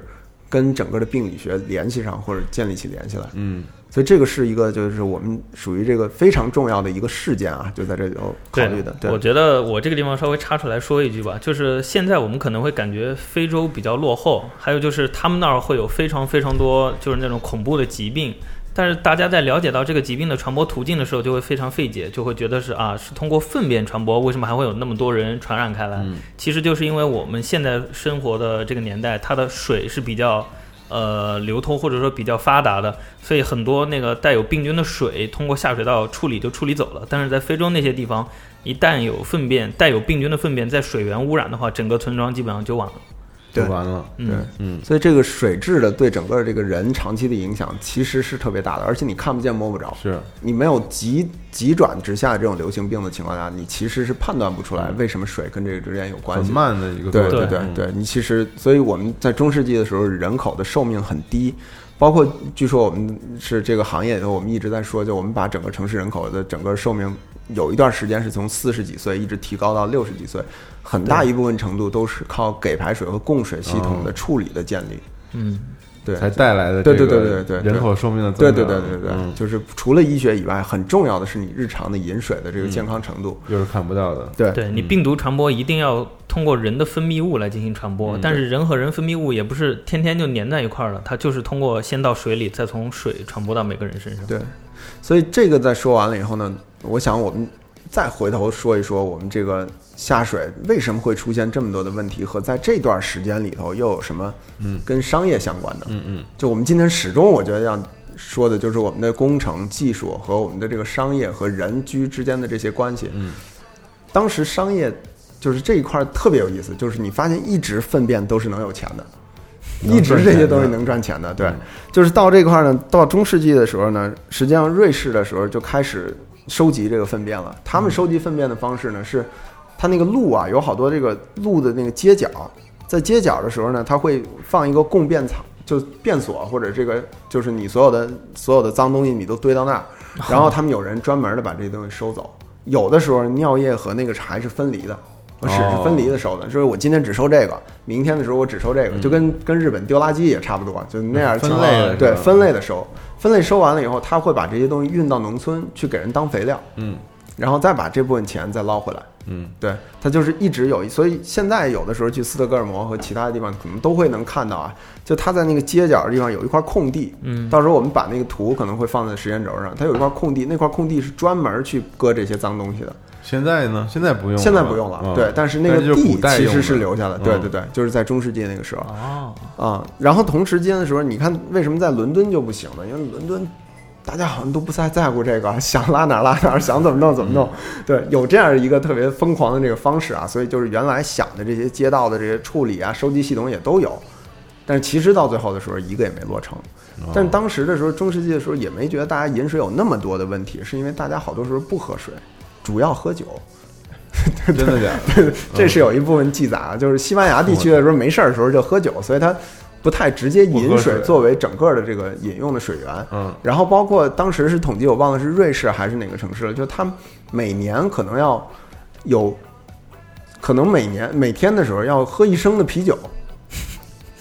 跟整个的病理学联系上，或者建立起联系来。嗯，所以这个是一个就是我们属于这个非常重要的一个事件啊，就在这里头考虑的。对，我觉得我这个地方稍微插出来说一句吧，就是现在我们可能会感觉非洲比较落后，还有就是他们那儿会有非常非常多就是那种恐怖的疾病。但是大家在了解到这个疾病的传播途径的时候，就会非常费解，就会觉得是啊，是通过粪便传播，为什么还会有那么多人传染开来？其实就是因为我们现在生活的这个年代，它的水是比较呃流通或者说比较发达的，所以很多那个带有病菌的水通过下水道处理就处理走了。但是在非洲那些地方，一旦有粪便带有病菌的粪便在水源污染的话，整个村庄基本上就完了。就对完了。对嗯，嗯，所以这个水质的对整个这个人长期的影响其实是特别大的，而且你看不见摸不着。是你没有急急转直下这种流行病的情况下，你其实是判断不出来为什么水跟这个之间有关系。很慢的一个对过程。对对嗯对，你其实，所以我们在中世纪的时候，人口的寿命很低，包括据说我们是这个行业里头，我们一直在说，就我们把整个城市人口的整个寿命有一段时间是从四十几岁一直提高到六十几岁，很大一部分程度都是靠给排水和供水系统的处理的建立。嗯，对，才带来的对这个对对对对人口寿命的对增长。对对对对，嗯就是除了医学以外，很重要的是你日常的饮水的这个健康程度。又是看不到的。对对你病毒传播一定要通过人的分泌物来进行传播，但是人和人分泌物也不是天天就粘在一块儿了，它就是通过先到水里，再从水传播到每个人身上。对，所以这个在说完了以后呢，我想我们再回头说一说我们这个下水为什么会出现这么多的问题，和在这段时间里头又有什么嗯跟商业相关的。嗯嗯，就我们今天始终我觉得要说的就是我们的工程技术和我们的这个商业和人居之间的这些关系。嗯，当时商业就是这一块儿特别有意思，就是你发现一直粪便都是能有钱的。一直这些东西能赚钱的，对嗯，就是到这块儿呢，到中世纪的时候呢，实际上瑞士的时候就开始收集这个粪便了。他们收集粪便的方式呢，是它那个路啊，有好多这个路的那个街角，在街角的时候呢，它会放一个供便槽，就便所或者这个就是你所有的 <laughs> 所有的脏东西你都堆到那儿，然后他们有人专门的把这些东西收走。有的时候尿液和那个柴是分离的，屎是分离的收的，就是我今天只收这个，明天的时候我只收这个，就跟跟日本丢垃圾也差不多，就那样分类的对分类的收，分类收完了以后，他会把这些东西运到农村去给人当肥料，嗯然后再把这部分钱再捞回来。嗯对，它就是一直有，所以现在有的时候去斯德哥尔摩和其他的地方，可能都会能看到啊，就它在那个街角的地方有一块空地，嗯到时候我们把那个图可能会放在时间轴上，它有一块空地，那块空地是专门去搁这些脏东西的，现在呢？现在不用了，现在不用了，嗯对，但是那个就是地其实是留下的，对嗯对对，就是在中世纪那个时候哦，啊。然后同时间的时候，你看为什么在伦敦就不行呢？因为伦敦大家好像都不太在乎这个，<laughs> 想拉哪儿拉哪儿，想怎么弄怎么弄。对，有这样一个特别疯狂的这个方式啊，所以就是原来想的这些街道的这些处理啊、收集系统也都有，但是其实到最后的时候一个也没落成。但是当时的时候，中世纪的时候也没觉得大家饮水有那么多的问题，是因为大家好多时候不喝水，主要喝酒。真的假的？<laughs> 这是有一部分记载啊，就是西班牙地区的时候没事儿的时候就喝酒，所以它不太直接饮水。水作为整个的这个饮用的水源。嗯，然后包括当时是统计，我忘了是瑞士还是哪个城市了，就他们每年可能要有，可能每年每天的时候要喝一升的啤酒，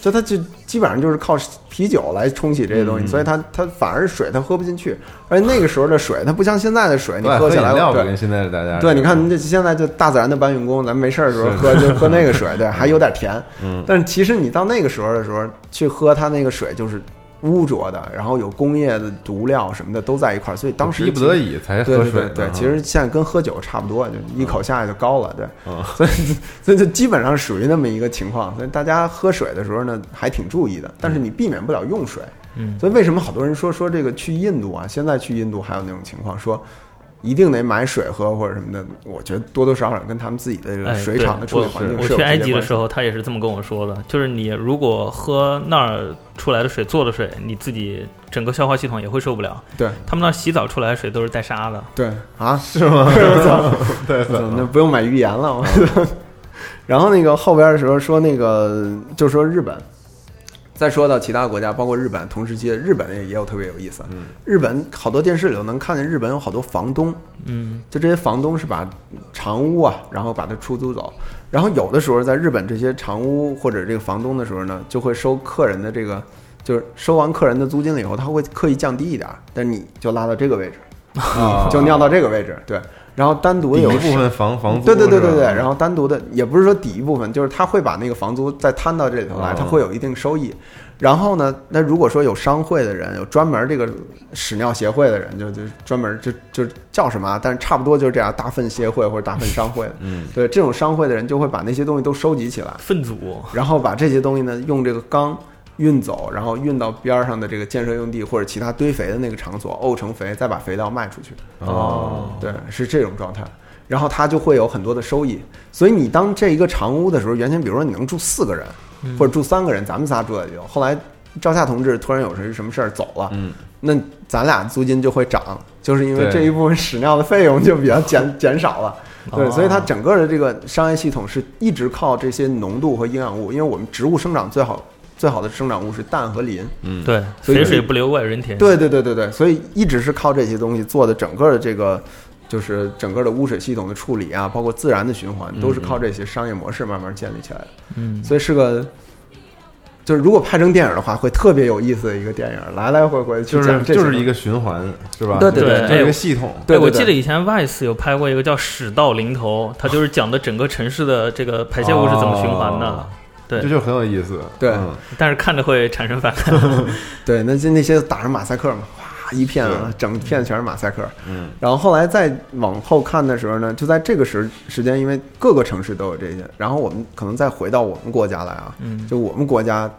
就他就基本上就是靠啤酒来冲洗这些东西，嗯。所以它它反而是水它喝不进去，而且那个时候的水它不像现在的水，你喝起来对跟现在的大家对，你看这现在就大自然的搬运工，咱没事儿的时候喝就喝那个水，对，还有点甜。<laughs> 嗯。但是其实你到那个时候的时候去喝它那个水，就是污浊的，然后有工业的毒料什么的都在一块儿，所以当时逼不得已才对喝水的。对对对，其实现在跟喝酒差不多，就一口下去就高了，对，嗯。所以所以就基本上属于那么一个情况，所以大家喝水的时候呢还挺注意的，但是你避免不了用水，嗯。所以为什么好多人说说这个去印度啊，现在去印度还有那种情况说。一定得买水喝或者什么的，我觉得多多少少跟他们自己的这个哎水厂的处理环境我是有去埃及的时候，他也是这么跟我说的，就是你如果喝那儿出来的水做的水，你自己整个消化系统也会受不了。对他们那儿洗澡出来的水都是带沙的。对啊，是吗？<laughs> 对那不用买浴盐了。我 <laughs> 然后那个后边的时候说那个就说日本，再说到其他国家，包括日本，同时期的日本也也有特别有意思。嗯日本好多电视里头能看见日本有好多房东，嗯就这些房东是把长屋啊，然后把它出租走。然后有的时候在日本这些长屋或者这个房东的时候呢，就会收客人的这个，就是收完客人的租金了以后，他会刻意降低一点儿，但你就拉到这个位置，<laughs> 啊，就尿到这个位置，对。然后单独有一部分房房租，对对对对对，然后单独的也不是说抵一部分，就是他会把那个房租再摊到这里头来，哦他会有一定收益。然后呢，那如果说有商会的人，有专门这个屎尿协会的人，就就专门就就叫什么啊？但是差不多就是这样，大粪协会或者大粪商会，嗯，对这种商会的人就会把那些东西都收集起来，粪组，然后把这些东西呢用这个缸运走，然后运到边儿上的这个建设用地或者其他堆肥的那个场所，沤成肥，再把肥料卖出去。哦，对，是这种状态。然后它就会有很多的收益。所以你当这一个长屋的时候，原先比如说你能住四个人，嗯或者住三个人，咱们仨住在里头。后来赵夏同志突然有什什么事儿走了，嗯，那咱俩租金就会涨，就是因为这一部分屎尿的费用就比较减减少了。对，哦所以它整个的这个商业系统是一直靠这些浓度和营养物，因为我们植物生长最好最好的生长物是氮和磷。嗯，对，所以肥水不流外人田。对对对对对，所以一直是靠这些东西做的整个的这个，就是整个的污水系统的处理啊，包括自然的循环，都是靠这些商业模式慢慢建立起来的。嗯，所以是个，就是如果拍成电影的话，会特别有意思的一个电影，来来回回就是讲这就是一个循环，是吧？对对对就是一个系统。对对对哎我记得以前 Vice 有拍过一个叫《屎到临头》，它就是讲的整个城市的这个排泄物是怎么循环的。哦对这就很有意思。对嗯但是看着会产生反感。<laughs> 对，那就那些打上马赛克嘛，哇一片啊，整片全是马赛克。嗯然后后来再往后看的时候呢，就在这个时时间，因为各个城市都有这些，然后我们可能再回到我们国家来啊，嗯，就我们国家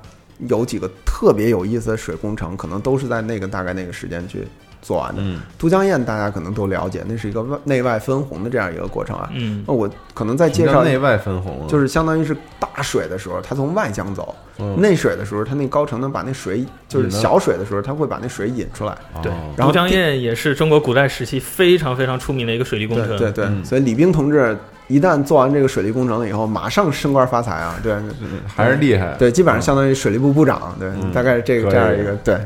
有几个特别有意思的水工程，可能都是在那个大概那个时间去做完的。嗯都江堰大家可能都了解，那是一个外内外分红的这样一个过程啊。嗯那我可能在介绍内外分红，就是相当于是大水的时候，它从外江走；嗯内水的时候，它那高程能把那水，就是小水的时候，它会把那水引出来。对哦然后都江堰也是中国古代时期非常非常出名的一个水利工程。对对对，嗯所以李冰同志一旦做完这个水利工程了以后，马上升官发财啊！对嗯还是厉害。对，基本上相当于水利部部长，对，嗯大概是这个这样一个对。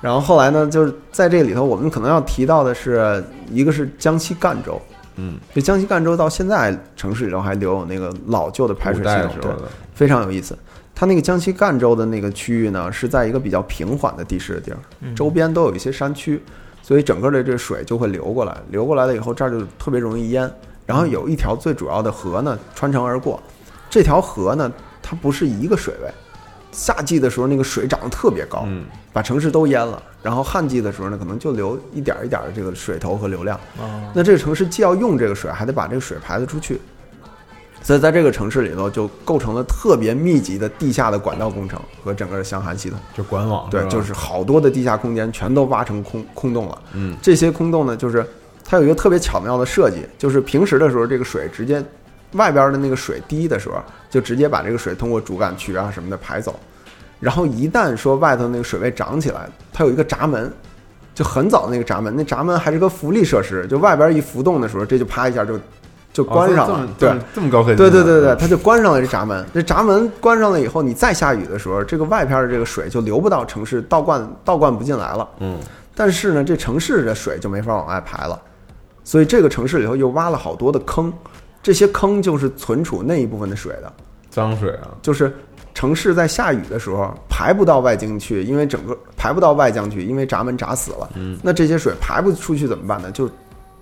然后后来呢，就是在这里头，我们可能要提到的是，一个是江西赣州，嗯，这江西赣州到现在城市里头还留有那个老旧的排水系统，对非常有意思。它那个江西赣州的那个区域呢，是在一个比较平缓的地势的地儿，嗯周边都有一些山区，所以整个的这水就会流过来，流过来了以后，这儿就特别容易淹。然后有一条最主要的河呢，穿城而过。这条河呢，它不是一个水位，夏季的时候那个水涨得特别高，嗯把城市都淹了。然后旱季的时候呢，可能就留一点儿一点儿的这个水头和流量。哦，那这个城市既要用这个水，还得把这个水排得出去，所以在这个城市里头，就构成了特别密集的地下的管道工程和整个的箱涵系统。就管网对，就是好多的地下空间全都挖成空空洞了。嗯这些空洞呢，就是它有一个特别巧妙的设计，就是平时的时候，这个水直接外边的那个水滴的时候，就直接把这个水通过主干渠啊什么的排走。然后一旦说外头那个水位涨起来，它有一个闸门，就很早那个闸门，那闸门还是个浮力设施，就外边一浮动的时候，这就啪一下就就关上了。对哦这么，这么高科技，对对对对，它就关上了这闸门。这闸门关上了以后，你再下雨的时候，这个外边的这个水就流不到城市，倒灌倒灌不进来了。嗯，但是呢，这城市的水就没法往外排了，所以这个城市里头又挖了好多的坑，这些坑就是存储那一部分的水的，脏水啊，就是城市在下雨的时候排不到外境去，因为整个排不到外江去，因为闸门闸死了。嗯，那这些水排不出去怎么办呢？就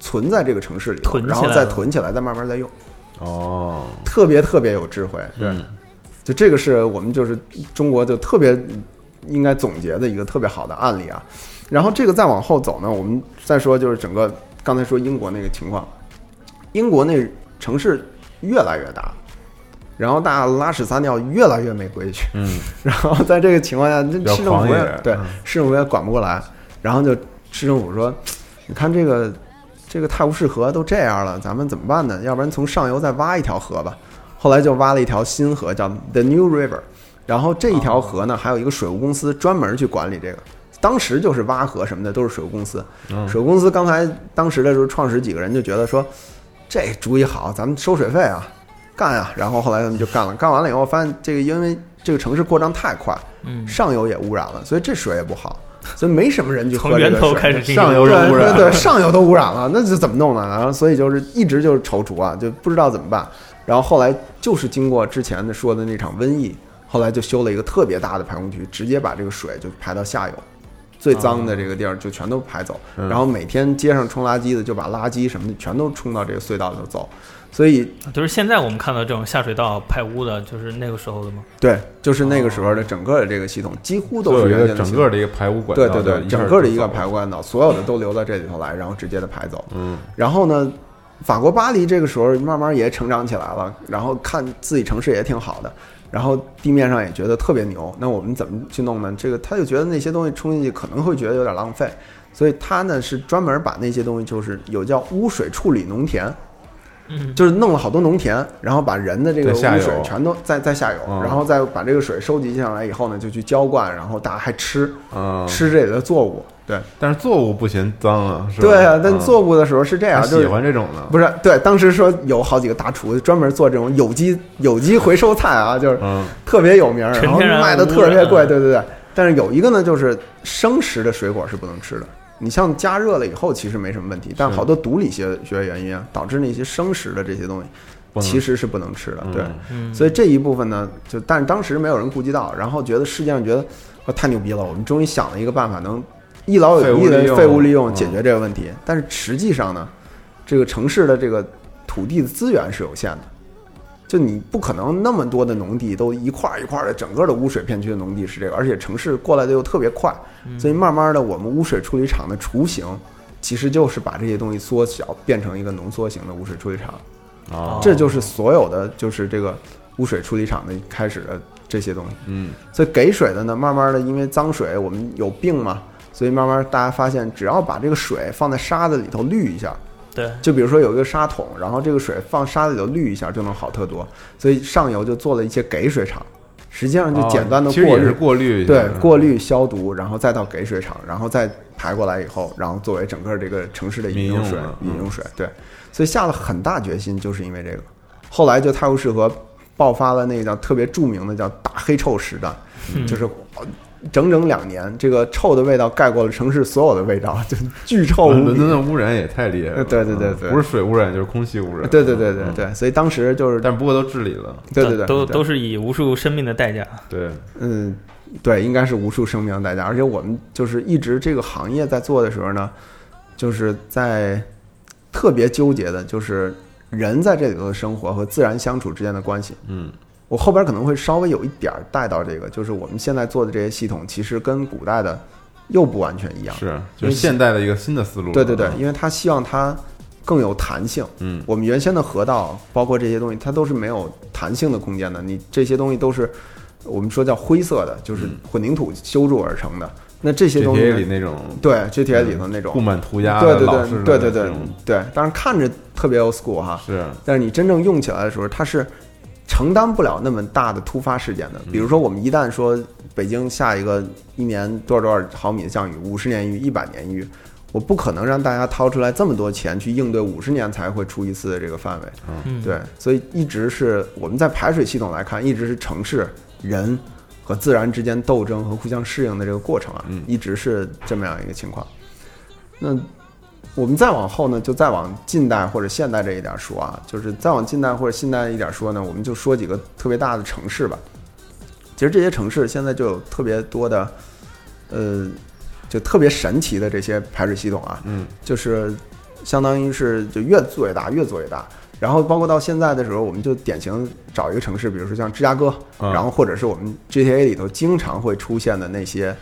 存在这个城市里，然后再囤起来再慢慢再用，哦，特别特别有智慧。对。嗯就这个是我们就是中国就特别应该总结的一个特别好的案例啊。然后这个再往后走呢，我们再说就是整个刚才说英国那个情况，英国那城市越来越大，然后大家拉屎撒尿越来越没规矩，嗯，<laughs> 然后在这个情况下，这比较市政府也对嗯市政府也管不过来，然后就市政府说，你看这个这个泰晤士河都这样了，咱们怎么办呢？要不然从上游再挖一条河吧。后来就挖了一条新河，叫 The New River。然后这一条河呢，还有一个水务公司专门去管理这个。当时就是挖河什么的都是水务公司。嗯水务公司刚才当时的时候，创始几个人就觉得说，这主意好，咱们收水费啊，干啊。然后后来他们就干了，干完了以后发现这个因为这个城市扩张太快，嗯，上游也污染了，所以这水也不好，所以没什么人去喝这个从源头水开始上游污染对对，上游都污染了，那就怎么弄呢？然后所以就是一直就是踌躇啊，就不知道怎么办。然后后来就是经过之前的说的那场瘟疫，后来就修了一个特别大的排洪渠，直接把这个水就排到下游，最脏的这个地儿就全都排走。嗯然后每天街上冲垃圾的就把垃圾什么的全都冲到这个隧道里头走。所以就是现在我们看到这种下水道排污的，就是那个时候的吗？对，就是那个时候的整个的这个系统几乎都都有一个是原先的系统整个的一个排污管道，对对对，整个的一个排污管道，所有的都流到这里头来，然后直接的排走。嗯然后呢，法国巴黎这个时候慢慢也成长起来了，然后看自己城市也挺好的，然后地面上也觉得特别牛。那我们怎么去弄呢？这个他就觉得那些东西冲进去可能会觉得有点浪费，所以他呢是专门把那些东西就是有叫污水处理农田。嗯，就是弄了好多农田，然后把人的这个污水全都在在下游，嗯然后再把这个水收集上来以后呢，就去浇灌，然后大家还吃嗯，吃这里的作物。对但是作物不嫌脏啊，是？对啊，但嗯作物的时候是这样，他喜就是欢这种的，不是对，当时说有好几个大厨专门做这种有机有机回收菜啊，就是嗯特别有名儿，然后卖的特别贵，对对对。但是有一个呢，就是生食的水果是不能吃的。你像加热了以后，其实没什么问题，但好多毒理学学原因啊，导致那些生食的这些东西其实是不能吃的。嗯。对，嗯，所以这一部分呢，就但是当时没有人顾及到，然后觉得世界上觉得哇太牛逼了，我们终于想了一个办法，能一劳永逸的废物利用。解决这个问题。但是实际上呢，这个城市的这个土地的资源是有限的，就你不可能那么多的农地都一块儿一块儿的，整个的污水片区的农地是这个，而且城市过来的又特别快，所以慢慢的我们污水处理厂的雏形。其实就是把这些东西缩小，变成一个浓缩型的污水处理厂。啊，这就是所有的就是这个污水处理厂的开始的这些东西。嗯所以给水的呢，慢慢的因为脏水我们有病嘛，所以慢慢大家发现，只要把这个水放在沙子里头滤一下，对，就比如说有一个沙桶，然后这个水放沙子里头滤一下就能好特多。所以上游就做了一些给水厂，实际上就简单的哦其实过滤。过滤，对，过滤消毒，然后再到给水厂，然后再排过来以后，然后作为整个这个城市的饮用水饮用水。对，所以下了很大决心，就是因为这个。后来就泰晤士河爆发了那个叫特别著名的叫大黑臭时代，嗯就是呃整整两年，这个臭的味道盖过了城市所有的味道，就巨臭无比伦敦。的污染也太厉害了，呃对对对嗯对不是水污染就是空气污染，对对对对嗯，对，所以当时就是但不过都治理了，对对对，都都是以无数生命的代价。对，嗯，对，应该是无数生命的代价。而且我们就是一直这个行业在做的时候呢，就是在特别纠结的，就是人在这里头的生活和自然相处之间的关系。嗯我后边可能会稍微有一点儿带到这个，就是我们现在做的这些系统，其实跟古代的又不完全一样。是，就是现代的一个新的思路，对对对，嗯因为他希望它更有弹性。嗯我们原先的河道，包括这些东西，它都是没有弹性的空间的。你这些东西都是我们说叫灰色的，就是混凝土修筑而成的。那这些东西里那种对 GTA 里头那种布满涂鸦对对对对对对对，当然看着特别 old school 哈，是但是你真正用起来的时候，它是承担不了那么大的突发事件的。比如说，我们一旦说北京下一个一年多少多少毫米的降雨，五十年一遇、一百年一遇，我不可能让大家掏出来这么多钱去应对五十年才会出一次的这个范围。嗯，对，所以一直是我们在排水系统来看，一直是城市人和自然之间斗争和互相适应的这个过程啊，嗯一直是这么样一个情况。那我们再往后呢，就再往近代或者现代这一点说啊，就是再往近代或者现代一点说呢，我们就说几个特别大的城市吧。其实这些城市现在就有特别多的，呃，就特别神奇的这些排水系统啊，嗯就是相当于是就越做越大，越做越大。然后包括到现在的时候，我们就典型找一个城市，比如说像芝加哥，嗯然后或者是我们 GTA 里头经常会出现的那些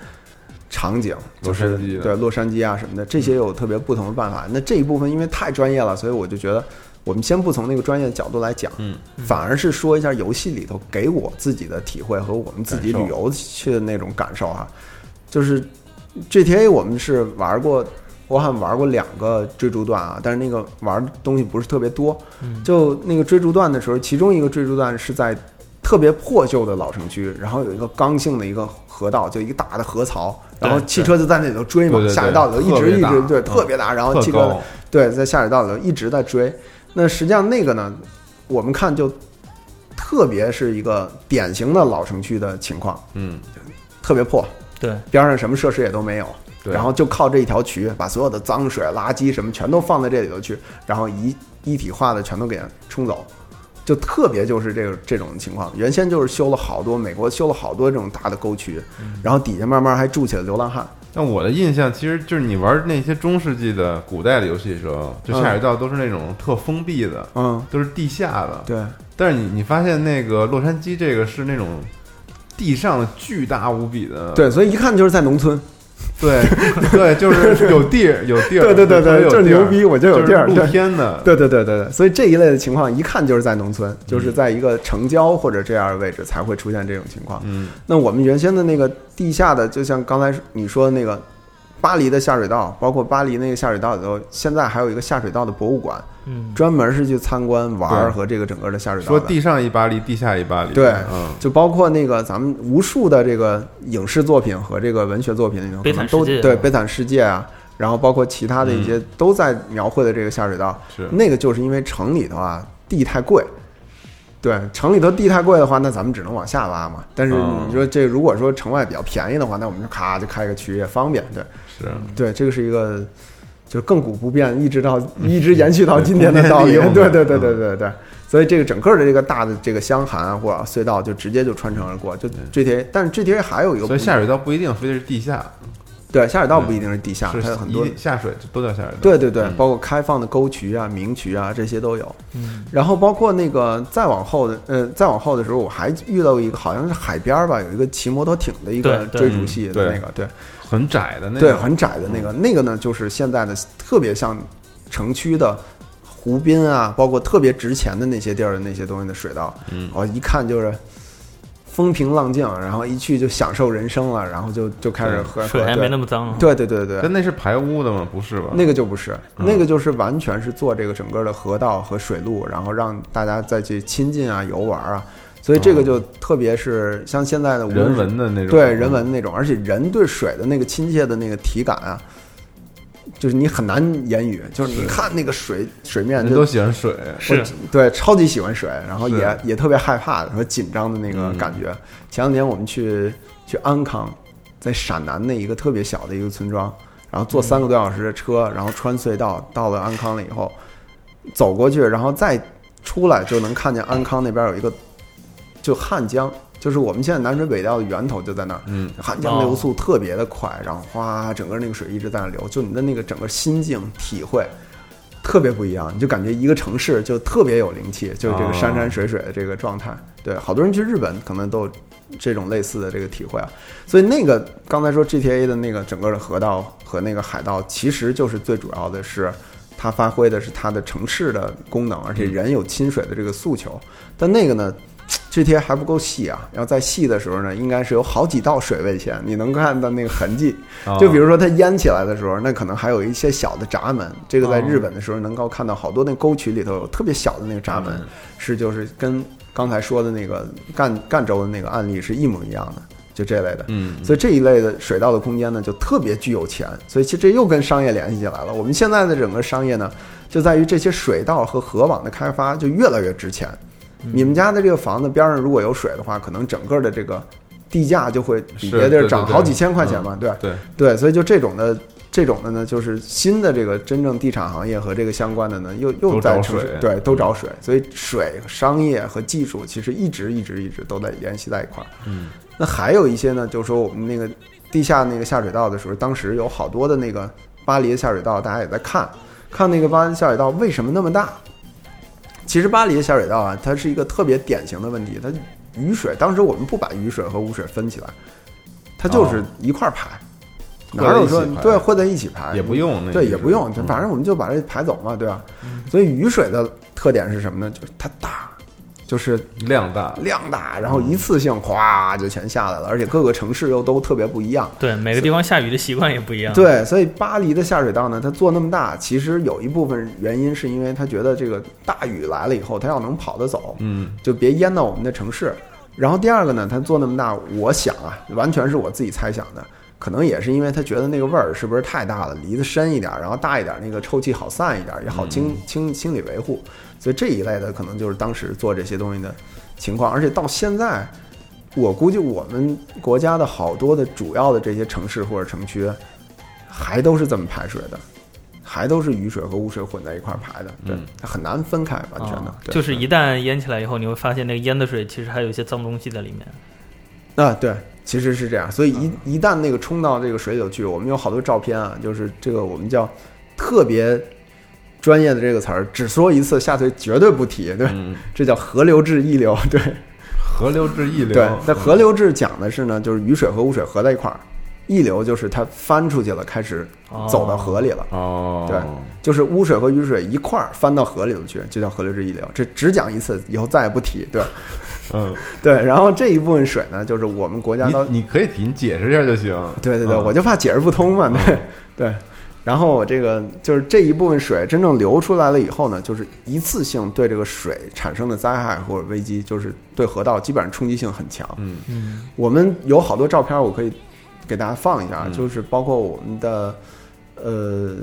场景，就是洛杉矶对洛杉矶啊什么的，这些有特别不同的办法。那这一部分因为太专业了，所以我就觉得我们先不从那个专业的角度来讲，嗯，反而是说一下游戏里头给我自己的体会和我们自己旅游去的那种感受哈。就是 GTA 我们是玩过，我好像玩过两个追逐段啊，但是那个玩的东西不是特别多。嗯就那个追逐段的时候，其中一个追逐段是在特别破旧的老城区，然后有一个刚性的一个河道，就一个大的河槽，然后汽车就在那里头追嘛下水道里头一直一直对嗯特别大，然后汽车，对，在下水道里头一直在追。那实际上那个呢，我们看就特别是一个典型的老城区的情况，嗯，特别破，对，边上什么设施也都没有，对，然后就靠这一条渠，把所有的脏水、垃圾什么全都放在这里头去，然后一一体化的全都给冲走。就特别就是这个这种情况，原先就是修了好多，美国修了好多这种大的沟渠，然后底下慢慢还住起了流浪汉。但我的印象其实就是你玩那些中世纪的古代的游戏的时候，就下水道都是那种特封闭的，嗯，都是地下的。对，但是你你发现那个洛杉矶这个是那种地上的巨大无比的，对，所以一看就是在农村。对 <laughs> 对，就是有地儿有地儿，<laughs> 对对对对，就是牛逼，我就有地儿。对露天的，对对对对对，所以这一类的情况一看就是在农村，就是在一个城郊或者这样的位置才会出现这种情况。嗯那我们原先的那个地下的，就像刚才你说的那个巴黎的下水道，包括巴黎那个下水道里头，现在还有一个下水道的博物馆，嗯，专门是去参观玩儿和这个整个的下水道。说地上一巴黎，地下一巴黎，对嗯，就包括那个咱们无数的这个影视作品和这个文学作品里头，悲可能都惨世界。对《悲惨世界》啊，然后包括其他的一些都在描绘的这个下水道，是。那个就是因为城里头啊地太贵，对，城里头地太贵的话，那咱们只能往下挖嘛。但是嗯你说这如果说城外比较便宜的话，那我们就咔就开个区也方便，对是，对，这个是一个就是亘古不变，一直到 <laughs> 一直延续到今天的道理。空间利用对对对对对对。所以这个整个的这个大的这个箱涵啊或者隧道就直接就穿城而过，就 GTA，但是 GTA 还有一个不，所以下水道不一定非得是地下，对下水道不一定是地下，它有很多下水都叫下水道，对对对，嗯包括开放的沟渠啊、明渠啊，这些都有。嗯，然后包括那个再往后的，呃，再往后的时候，我还遇到一个好像是海边儿吧，有一个骑摩托艇的一个追逐戏的那个，对很窄的那个对，很窄的那个，那个呢就是现在的特别像城区的湖滨啊，包括特别值钱的那些地儿的那些东西的水道，嗯我一看就是风平浪静，然后一去就享受人生了，然后就就开始喝，水还没那么脏。对对对对，但那是排污的吗？不是吧？那个就不是，嗯那个就是完全是做这个整个的河道和水路，然后让大家再去亲近啊、游玩啊，所以这个就特别是像现在的人文的那种，对人文那种，而且人对水的那个亲切的那个体感啊，就是你很难言语，就是你看那个水水面就人都喜欢水，是。对超级喜欢水，然后也也特别害怕和紧张的那个嗯。感觉。前两年我们去去安康，在陕南的一个特别小的一个村庄，然后坐三个多小时的车，然后穿隧道到了安康了以后，走过去，然后再出来就能看见安康那边有一个就汉江，就是我们现在南水北调的源头就在那儿。嗯，汉江流速特别的快，然后哗，整个那个水一直在那流，就你的那个整个心境体会特别不一样，你就感觉一个城市就特别有灵气，就是这个山山水水的这个状态。对，好多人去日本可能都有这种类似的这个体会啊。所以那个刚才说 GTA 的那个整个的河道和那个海道，其实就是最主要的是它发挥的是它的城市的功能，而且人有亲水的这个诉求。但那个呢，GTA 还不够细啊，要再细的时候呢，应该是有好几道水位线，你能看到那个痕迹。哦就比如说它淹起来的时候，那可能还有一些小的闸门。这个在日本的时候能够看到好多那沟渠里头有特别小的那个闸门，是就是跟刚才说的那个赣赣州的那个案例是一模一样的，就这类的。嗯，所以这一类的水稻的空间呢，就特别具有钱。所以其实这又跟商业联系起来了。我们现在的整个商业呢，就在于这些水稻和河网的开发就越来越值钱。你们家的这个房子边上如果有水的话，可能整个的这个地价就会比是别地儿对对对涨好几千块钱嘛，对吧？对，对，所以就这种的。这种的呢，就是新的这个真正地产行业和这个相关的呢，又又在城市水对都找水，所以水、商业和技术其实一直一直一直都在联系在一块儿。嗯，那还有一些呢，就是说我们那个地下那个下水道的时候，当时有好多的那个巴黎的下水道，大家也在看，看那个巴黎下水道为什么那么大。其实巴黎的下水道啊，它是一个特别典型的问题，它雨水当时我们不把雨水和污水分起来，它就是一块儿排，混哪有说对混在一起排也不用那对也不用，反正我们就把这排走嘛，对吧？所以雨水的特点是什么呢？就是它大，就是量大，量大，然后一次性哗就全下来了，而且各个城市又都特别不一样。对，每个地方下雨的习惯也不一样。，对，所以巴黎的下水道呢，它做那么大，其实有一部分原因是因为他觉得这个大雨来了以后，它要能跑得走，嗯，就别淹到我们的城市。然后第二个呢，它做那么大，我想啊，完全是我自己猜想的，可能也是因为他觉得那个味儿是不是太大了，离得深一点，然后大一点，那个臭气好散一点，也好清清清理维护。所以这一类的可能就是当时做这些东西的情况，而且到现在，我估计我们国家的好多的主要的这些城市或者城区，还都是这么排水的，还都是雨水和污水混在一块儿排的，对很难分开完全的就是一旦淹起来以后，你会发现那个淹的水其实还有一些脏东西在里面。啊，对，其实是这样，所以一一旦那个冲到这个水里头去，我们有好多照片啊，就是这个我们叫特别专业的这个词儿，只说一次，下回绝对不提，对，嗯，这叫河流至溢流，对河流至溢流，对。那河流至讲的是呢，就是雨水和污水合在一块儿，溢流就是它翻出去了，开始走到河里了。哦，对就是污水和雨水一块儿翻到河里头去，就叫河流至溢流。这只讲一次，以后再也不提，对 <laughs> 嗯，对。然后这一部分水呢，就是我们国家到你你可以提，你解释一下就行。对对对，嗯我就怕解释不通嘛，对对。然后我这个就是这一部分水真正流出来了以后呢，就是一次性对这个水产生的灾害或者危机，就是对河道基本上冲击性很强。嗯。嗯我们有好多照片，我可以给大家放一下，嗯。就是包括我们的呃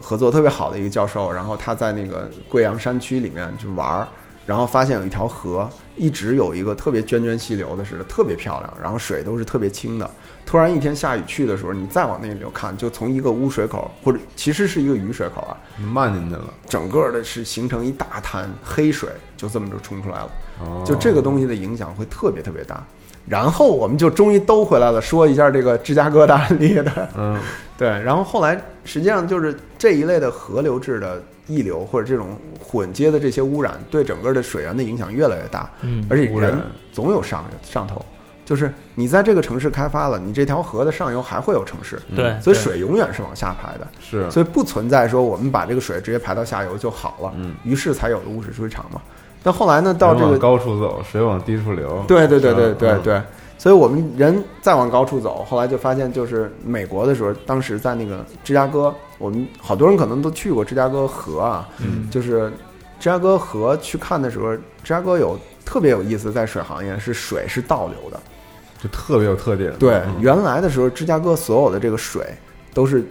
合作特别好的一个教授，然后他在那个贵阳山区里面去玩儿，然后发现有一条河一直有一个特别涓涓细流的似的，特别漂亮，然后水都是特别清的。突然一天下雨去的时候，你再往那里头看，就从一个污水口或者其实是一个雨水口啊，你漫进去了，整个的是形成一大滩黑水，就这么就冲出来了。哦，就这个东西的影响会特别特别大。然后我们就终于兜回来了，说一下这个芝加哥的案例的，嗯，<laughs> 对。然后后来实际上就是这一类的河流制的溢流或者这种混接的这些污染，对整个的水源的影响越来越大，嗯而且污染人总有上上头。就是你在这个城市开发了，你这条河的上游还会有城市，对，所以水永远是往下排的，是，所以不存在说我们把这个水直接排到下游就好了，嗯，于是才有了污水处理厂嘛。但后来呢，到这个高处走，水往低处流。对对对对对对，所以我们人再往高处走，后来就发现，就是美国的时候，当时在那个芝加哥，我们好多人可能都去过芝加哥河啊，嗯就是芝加哥河去看的时候，芝加哥有特别有意思，在水行业是水是倒流的。就特别有特点。对，嗯原来的时候，芝加哥所有的这个水都是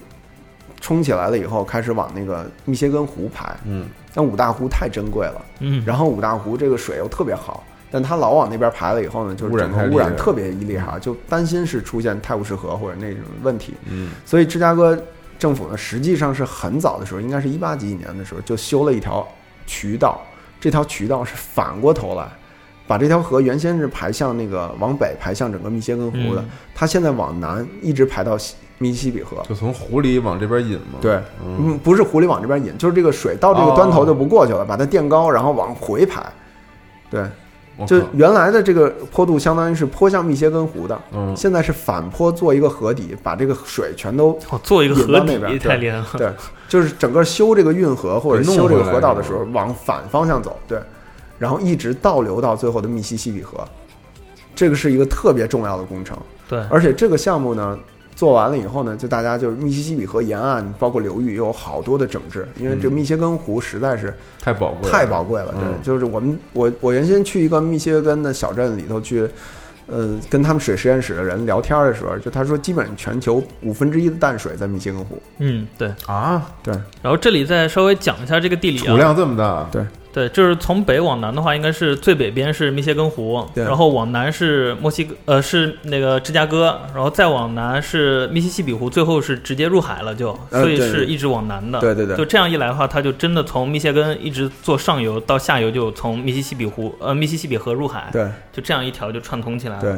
冲起来了以后，开始往那个密歇根湖排。嗯，但五大湖太珍贵了，嗯，然后五大湖这个水又特别好，但它老往那边排了以后呢，就是整个污染特别厉害，就担心是出现泰晤士河或者那种问题。嗯所以芝加哥政府呢，实际上是很早的时候，应该是一八几几年的时候就修了一条渠道，这条渠道是反过头来。把这条河原先是排向那个往北排向整个密歇根湖的，嗯它现在往南一直排到密西西比河。就从湖里往这边引嘛。对，嗯，嗯，不是湖里往这边引，就是这个水到这个端头就不过去了，把它垫高，然后往回排。对，就原来的这个坡度相当于是坡向密歇根湖的，嗯现在是反坡做一个河底，把这个水全都哦，做一个河底太厉害了。对，就是整个修这个运河或者弄修这个河道的时候往反方向走，对，然后一直倒流到最后的密西西比河，这个是一个特别重要的工程。对，而且这个项目呢，做完了以后呢，就大家就是密西西比河沿岸包括流域有好多的整治，因为这密歇根湖实在是太宝贵了，太宝贵了。对，嗯就是我们我我原先去一个密歇根的小镇里头去。呃，跟他们水实验室的人聊天的时候，就他说，基本全球五分之一的淡水在密歇根湖。嗯，对。啊，对，然后这里再稍微讲一下这个地理啊，储量这么大，对，就是从北往南的话，应该是最北边是密歇根湖，对然后往南是墨西哥，呃，是那个芝加哥，然后再往南是密西西比湖，最后是直接入海了就，所以是一直往南的。对对对就这样一来的话，它就真的从密歇根一直做上游到下游，就从密西西比湖，呃，密西西比河入海，对就这样一条就串通起来了。对，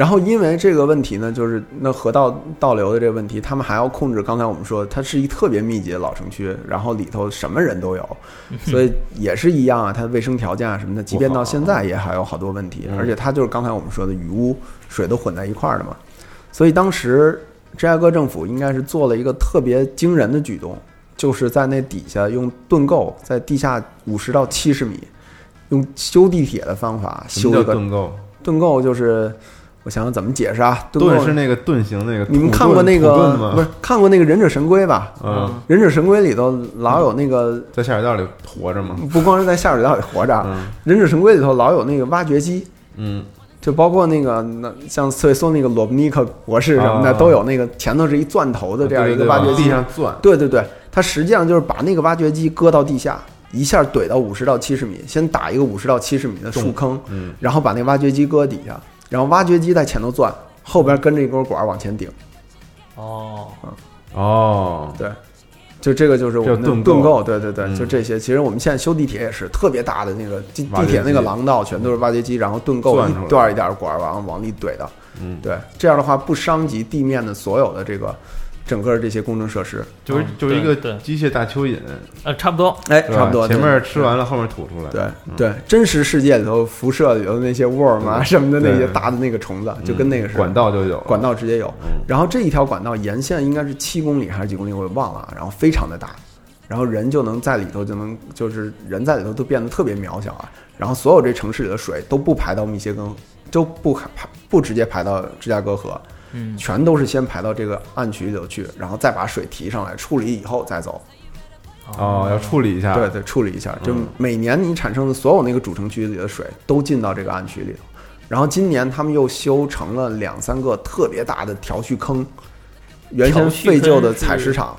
然后因为这个问题呢，就是那河道倒流的这个问题，他们还要控制。刚才我们说，它是一特别密集的老城区，然后里头什么人都有，<laughs> 所以也是一样啊，它的卫生条件啊什么的，即便到现在也还有好多问题。嗯而且它就是刚才我们说的雨污水都混在一块儿的嘛，所以当时芝加哥政府应该是做了一个特别惊人的举动，就是在那底下用盾构在地下五十到七十米，用修地铁的方法修一个盾构？盾构就是，我想想怎么解释啊？盾是那个盾形那个，你们看过那个？不是看过那个忍者神龟吧？嗯，忍者神龟里头老有那个，在下水道里活着吗？不光是在下水道里活着，嗯忍者神龟里头老有那个挖掘机，嗯，就包括那个那像斯维索那个罗布尼克博士什么的，啊都有那个前头是一钻头的这样一个挖掘机。地上钻，对对对，它实际上就是把那个挖掘机搁到地下，一下怼到五十到七十米，先打一个五十到七十米的树坑，嗯，然后把那挖掘机搁底下，然后挖掘机在前头钻，后边跟着一根管儿往前顶。哦，哦，对，就这个就是我们的盾构盾构，对对对，嗯就这些。其实我们现在修地铁也是特别大的那个地地铁那个廊道，全都是挖掘机，然后盾构一段一点管儿往往里怼的。嗯，对，这样的话不伤及地面的所有的这个整个这些工程设施。就是嗯就是一个机械大蚯蚓，呃，差不多。哎，差不多。前面吃完了，后面吐出来，对嗯对，真实世界里头辐射里头的那些 worm 啊嗯什么的那些大的那个虫子，就跟那个似的。管道就有管道直接有。嗯然后这一条管道沿线应该是七公里还是几公里，我也忘了啊。然后非常的大，然后人就能在里头就能就是人在里头都变得特别渺小啊。然后所有这城市里的水都不排到密歇根，都不排排不直接排到芝加哥河，嗯，全都是先排到这个暗渠里头去，然后再把水提上来处理以后再走。哦，要处理一下，对对，处理一下，就嗯每年你产生的所有那个主城区里的水都进到这个暗渠里头。然后今年他们又修成了两三个特别大的调蓄坑，原先废旧的采石场，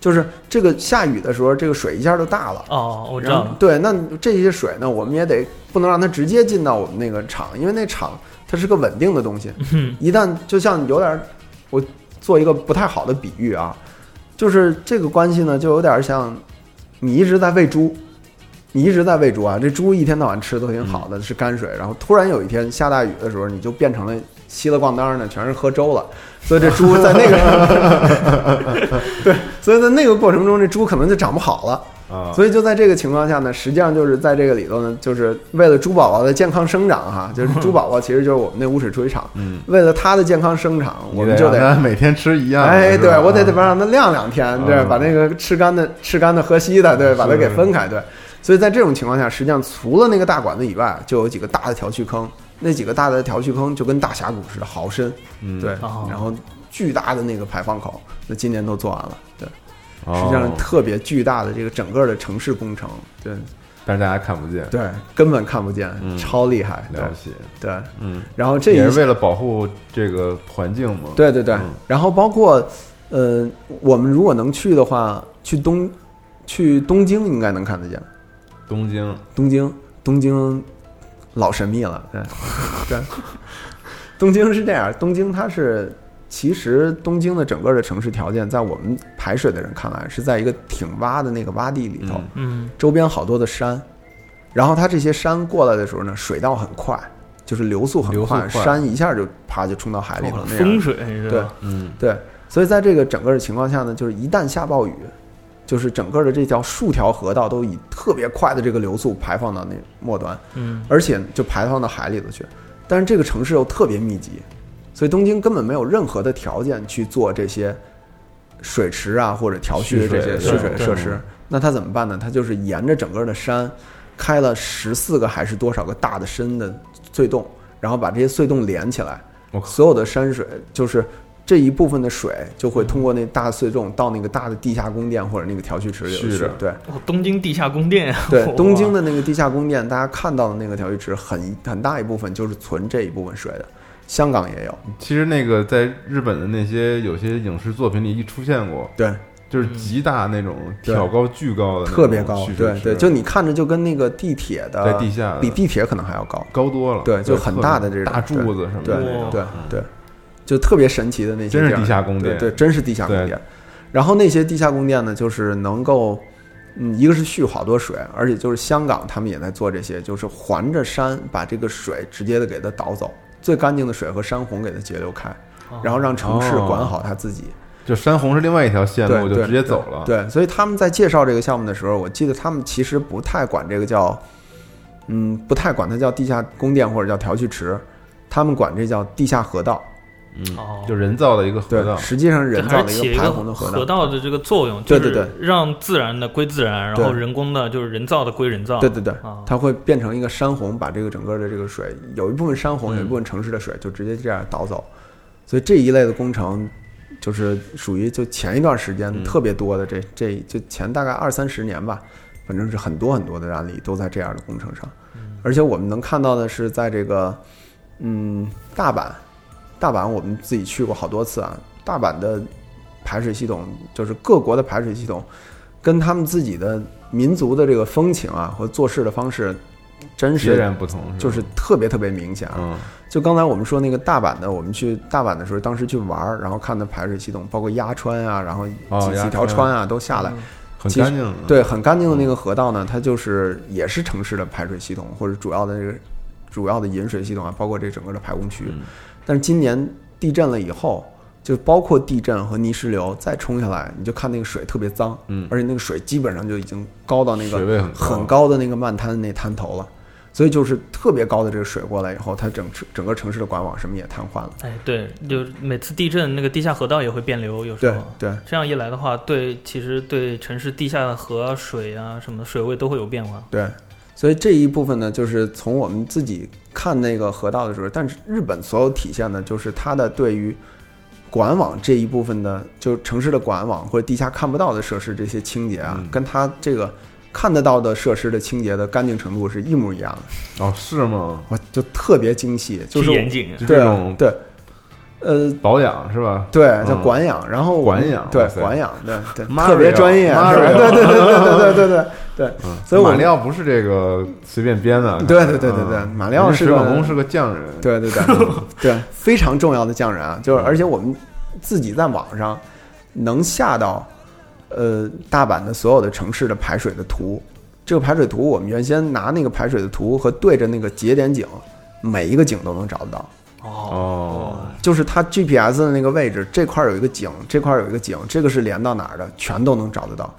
就是这个下雨的时候，这个水一下就大了。哦，我知然道对，那这些水呢，我们也得不能让它直接进到我们那个厂，因为那厂它是个稳定的东西，嗯一旦就像有点儿，我做一个不太好的比喻啊，就是这个关系呢，就有点像你一直在喂猪，你一直在喂猪啊，这猪一天到晚吃的都挺好的，是泔水，然后突然有一天下大雨的时候，你就变成了稀了咣当的，全是喝粥了，所以这猪在那个 <laughs> 对，所以在那个过程中，这猪可能就长不好了。啊，所以就在这个情况下呢，实际上就是在这个里头呢，就是为了猪宝宝的健康生长哈，<laughs> 就是猪宝宝其实就是我们那污水处理厂，嗯，为了它的健康生长，我们就得。每天吃一样的，哎，对我得得让它晾两天，对，嗯。把那个吃干的、吃干的喝稀的，对，把它给分开，对。所以在这种情况下，实际上除了那个大管子以外，就有几个大的调蓄坑，那几个大的调蓄坑就跟大峡谷似的，好深，嗯，对，哦。然后巨大的那个排放口，那今年都做完了，对，哦，实际上特别巨大的这个整个的城市工程，对，但是大家看不见，对，根本看不见，嗯。超厉害，了不起，对。嗯，然后这也是为了保护这个环境嘛，对对对。嗯，然后包括呃，我们如果能去的话，去东去东京应该能看得见。东京，东京，东京老神秘了，对 <laughs> 对。东京是这样，东京它是其实东京的整个的城市条件，在我们排水的人看来，是在一个挺洼的那个洼地里头，嗯嗯周边好多的山，然后它这些山过来的时候呢，水道很快，就是流速很快，快山一下就啪就冲到海里了。风水是吧？嗯，对，所以在这个整个的情况下呢，就是一旦下暴雨，就是整个的这条数条河道都以特别快的这个流速排放到那末端，嗯，而且就排放到海里头去。但是这个城市又特别密集，所以东京根本没有任何的条件去做这些水池啊或者调蓄的这些蓄蓄水水设施。那它怎么办呢？它就是沿着整个的山开了十四个还是多少个大的深的隧洞，然后把这些隧洞连起来所有的山水就是。这一部分的水就会通过那大隧洞到那个大的地下宫殿或者那个调蓄池里去。对，哦东京地下宫殿。呀，对，东京的那个地下宫殿，大家看到的那个调蓄池很很大一部分就是存这一部分水的。香港也有，其实那个在日本的那些有些影视作品里一出现过，对，就是极大那种挑高巨高的特别高对对，就你看着就跟那个地铁的在地下。比地铁可能还要高，高多了，对就很大的这种大柱子什么对的那种，对嗯。对，就特别神奇的那些真是地下宫殿对对，真是地下宫殿。然后那些地下宫殿呢，就是能够，嗯，一个是蓄好多水，而且就是香港他们也在做这些，就是环着山把这个水直接的给它导走，最干净的水和山洪给它截流开，然后让城市哦管好它自己。就山洪是另外一条线路，就直接走了。对，所以他们在介绍这个项目的时候，我记得他们其实不太管这个叫，嗯，不太管它叫地下宫殿或者叫调蓄池，他们管这叫地下河道。嗯哦，就人造的一个河，道，实际上人造的一个排洪的河河道的这个作用，就是对。对对让自然的归自然，然后人工的就是人造的归人造。对对对。啊，它会变成一个山洪，把这个整个的这个水，有一部分山洪，嗯。有一部分城市的水就直接这样导走。所以这一类的工程，就是属于就前一段时间嗯。特别多的这这就前大概二三十年吧，反正是很多很多的案例都在这样的工程上。而且我们能看到的是，在这个嗯大阪，大阪我们自己去过好多次啊，大阪的排水系统就是各国的排水系统，跟他们自己的民族的这个风情啊和做事的方式，真是截是然不同，就是特别特别明显啊。嗯。就刚才我们说那个大阪的，我们去大阪的时候，当时去玩儿，然后看的排水系统，包括鸭川啊，然后几几条川。川啊都下来，很干净，对，很干净的那个河道呢，它就是也是城市的排水系统或者主要的这个主要的饮水系统啊，包括这整个的排洪区。嗯但是今年地震了以后，就包括地震和泥石流再冲下来，你就看那个水特别脏，嗯而且那个水基本上就已经高到那个水位很高的那个漫滩那滩头了。所以就是特别高的这个水过来以后，它整整个城市的管网什么也瘫痪了。哎，对，就每次地震，那个地下河道也会变流，有时对候。对，这样一来的话，对，其实对城市地下的河啊、水啊什么的水位都会有变化。对，所以这一部分呢，就是从我们自己看那个河道的时候，但是日本所有体现的就是它的对于管网这一部分的，就城市的管网或者地下看不到的设施这些清洁啊，嗯。跟它这个看得到的设施的清洁的干净程度是一模一样的，哦，是吗？我，就特别精细，就是严谨，对，呃。保养是吧？对，叫嗯管养，然后管养对管养，对对，特别专业，是吧？对对对对对对对对对，嗯，所以我马里奥不是这个随便编的，对对对对对嗯。马里奥是个人家水管工是个匠人，对对对 <laughs> 对，非常重要的匠人啊，就是而且我们自己在网上能下到呃大阪的所有的城市的排水的图，这个排水图我们原先拿那个排水的图和对着那个节点井，每一个井都能找得到。哦，就是它 GPS 的那个位置，这块儿有一个井，这块儿有一个井，这个是连到哪儿的，全都能找得到。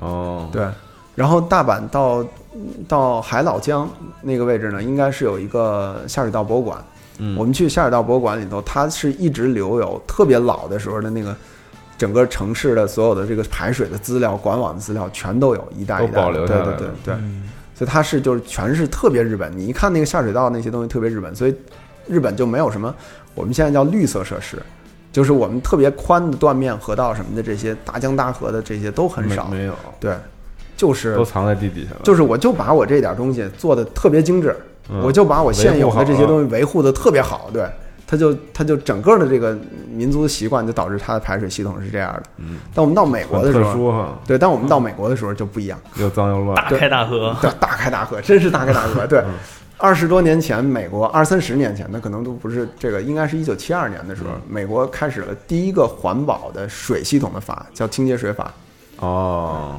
哦，对，然后大阪到到海老江那个位置呢，应该是有一个下水道博物馆。嗯我们去下水道博物馆里头，它是一直留有特别老的时候的那个整个城市的所有的这个排水的资料、管网的资料，全都有一代一代保留下来对对对对，嗯，所以它是就是全是特别日本。你一看那个下水道那些东西特别日本，所以日本就没有什么我们现在叫绿色设施。就是我们特别宽的断面河道什么的，这些大江大河的这些都很少，没没有，对，就是都藏在地底下了，就是我就把我这点东西做的特别精致，嗯我就把我现有的这些东西维护的特别好，对，它就它就整个的这个民族的习惯就导致它的排水系统是这样的。嗯，但我们到美国的时候，特殊哈，对，但我们到美国的时候就不一样，又脏又乱，大开大合，对，大开大合，真是大开大合，对。二十多年前，美国二三十年前，那可能都不是这个，应该是一九七二年的时候，美国开始了第一个环保的水系统的法，叫清洁水法。哦，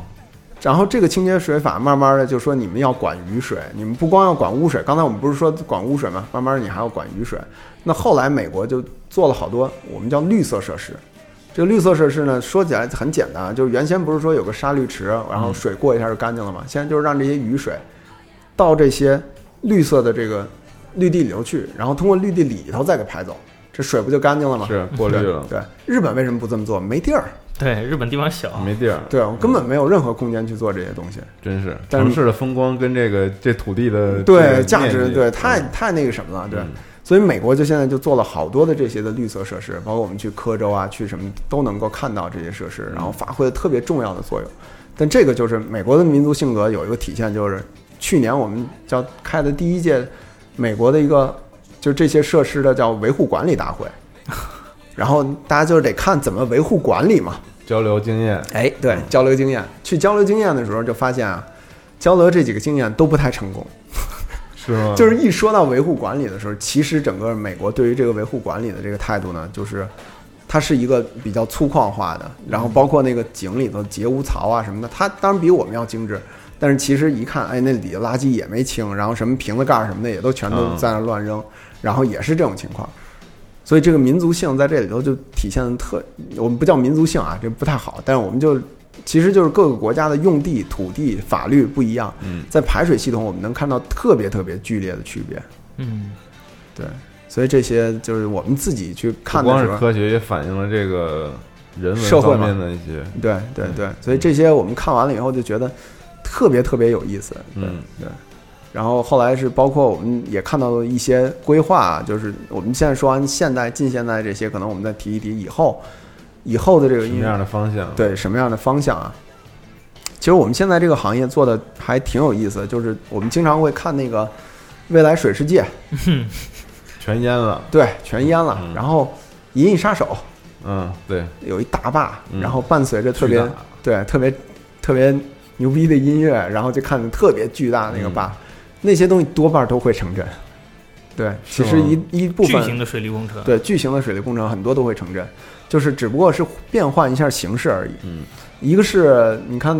然后这个清洁水法慢慢的就说你们要管雨水，你们不光要管污水，刚才我们不是说管污水吗？慢慢你还要管雨水。那后来美国就做了好多我们叫绿色设施，这个绿色设施呢，说起来很简单，啊就是原先不是说有个沙滤池，然后水过一下就干净了吗？现在就是让这些雨水到这些绿色的这个绿地里头去，然后通过绿地里头再给排走，这水不就干净了吗？是过滤了，对，日本为什么不这么做？没地儿，对，日本地方小，没地儿，对我根本没有任何空间去做这些东西。真是城市的风光跟这个这土地的对价值，对太嗯太那个什么了，对。嗯所以美国就现在就做了好多的这些的绿色设施，包括我们去科州啊，去什么都能够看到这些设施，然后发挥了特别重要的作用。但这个就是美国的民族性格有一个体现，就是去年我们叫开的第一届美国的一个就这些设施的叫维护管理大会，<laughs> 然后大家就是得看怎么维护管理嘛。交流经验，哎，对，交流经验，去交流经验的时候就发现啊，交流这几个经验都不太成功。<laughs> 是吗？就是一说到维护管理的时候，其实整个美国对于这个维护管理的这个态度呢，就是它是一个比较粗犷化的，然后包括那个井里头截污槽啊什么的，它当然比我们要精致，但是其实一看，哎，那底下垃圾也没清，然后什么瓶子盖儿什么的也都全都嗯。在那乱扔，然后也是这种情况。所以这个民族性在这里头就体现的特，我们不叫民族性啊，这不太好，但是我们就其实就是各个国家的用地、土地、法律不一样，嗯。在排水系统我们能看到特别特别剧烈的区别。嗯，对，所以这些就是我们自己去看的时候，科学，也反映了这个人文社会面的一些，对对对，所以这些我们看完了以后就觉得特别特别有意思。嗯对。然后后来是包括我们也看到了一些规划，就是我们现在说完现代、近现代这些，可能我们再提一提以后以后的这个什么样的方向？，对什么样的方向啊？其实我们现在这个行业做的还挺有意思，就是我们经常会看那个未来水世界，<laughs> 全淹了，对，全淹了，嗯然后《银翼杀手》嗯，对，有一大坝，嗯然后伴随着特别对特别特别牛逼的音乐，然后就看着特别巨大那个坝，那些东西多半都会成真。对，其实一一部分巨型的水利工程，对巨型的水利工程很多都会成真，就是只不过是变换一下形式而已。嗯，一个是你看，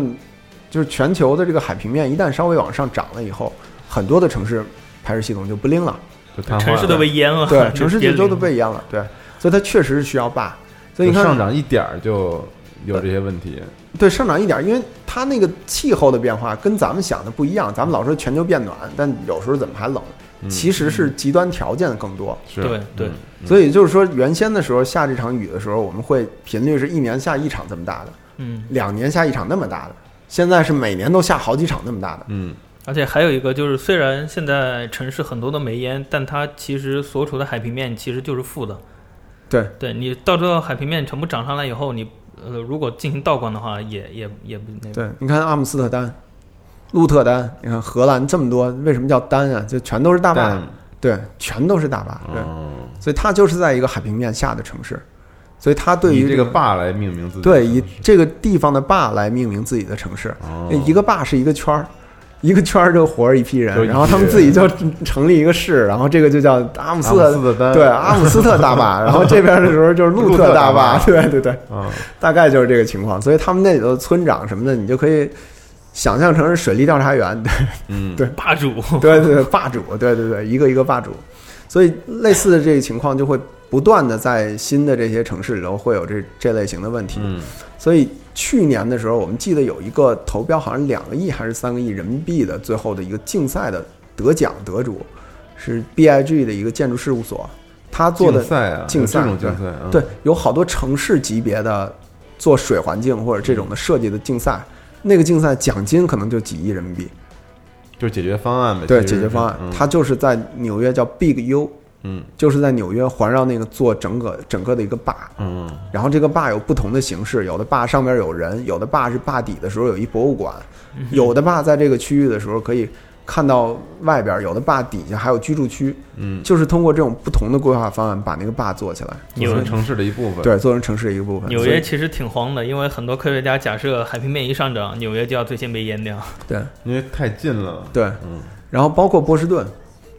就是全球的这个海平面一旦稍微往上涨了以后，很多的城市排水系统就不灵了，就城市都被淹了，对，<laughs> 城市就就都都被淹了，对，所以它确实是需要坝。所以你看，上涨一点儿就有这些问题，对，上涨一点，因为它那个气候的变化跟咱们想的不一样。咱们老说全球变暖，但有时候怎么还冷？嗯其实是极端条件更多。是对对嗯所以就是说，原先的时候下这场雨的时候，我们会频率是一年下一场这么大的，嗯，两年下一场那么大的。现在是每年都下好几场那么大的。嗯，而且还有一个就是，虽然现在城市很多都没淹，但它其实所处的海平面其实就是负的。对，对你到最后海平面全部涨上来以后，你呃如果进行倒观的话，也也也不那个。对，你看阿姆斯特丹、鹿特丹，你看荷兰这么多，为什么叫丹啊？就全都是大坝，对，全都是大坝，对，哦所以它就是在一个海平面下的城市，所以它对于这个坝来命名自己对，以这个地方的坝来命名自己的城市，哦一个坝是一个圈儿。一个圈儿就活着一批人然后他们自己就成立一个市，然后这个就叫阿姆斯特斯特丹。对阿姆斯特大坝，<laughs> 然后这边的时候就是鹿鹿特大坝。坝，对对对，啊，大概就是这个情况。所以他们那里头村长什么的，你就可以想象成是水利调查员，对 <laughs> 嗯，对。霸主，<laughs> 对对对，霸主，对对对，一个一个霸主。所以类似的这个情况就会不断的在新的这些城市里头会有这这类型的问题。嗯，所以去年的时候，我们记得有一个投标，好像两个亿还是三个亿人民币的最后的一个竞赛的得奖得主是 BIG 的一个建筑事务所，他做的竞赛啊，竞赛这种竞赛啊，对，有好多城市级别的做水环境或者这种的设计的竞赛，那个竞赛奖金可能就几亿人民币。就是解决方案呗，对，解决方案，嗯它就是在纽约叫 Big U，嗯就是在纽约环绕那个做整个整个的一个坝，嗯。然后这个坝有不同的形式，有的坝上边有人，有的坝是坝底的时候有一博物馆，有的坝在这个区域的时候可以看到外边，有的坝底下还有居住区，嗯，就是通过这种不同的规划方案把那个坝做起来，纽做成城市的一部分，，对，做成城市的一个部分。纽约其实挺慌的，因为很多科学家假设海平面一上涨，纽约就要最先被淹掉。对。因为太近了，对，嗯。然后包括波士顿，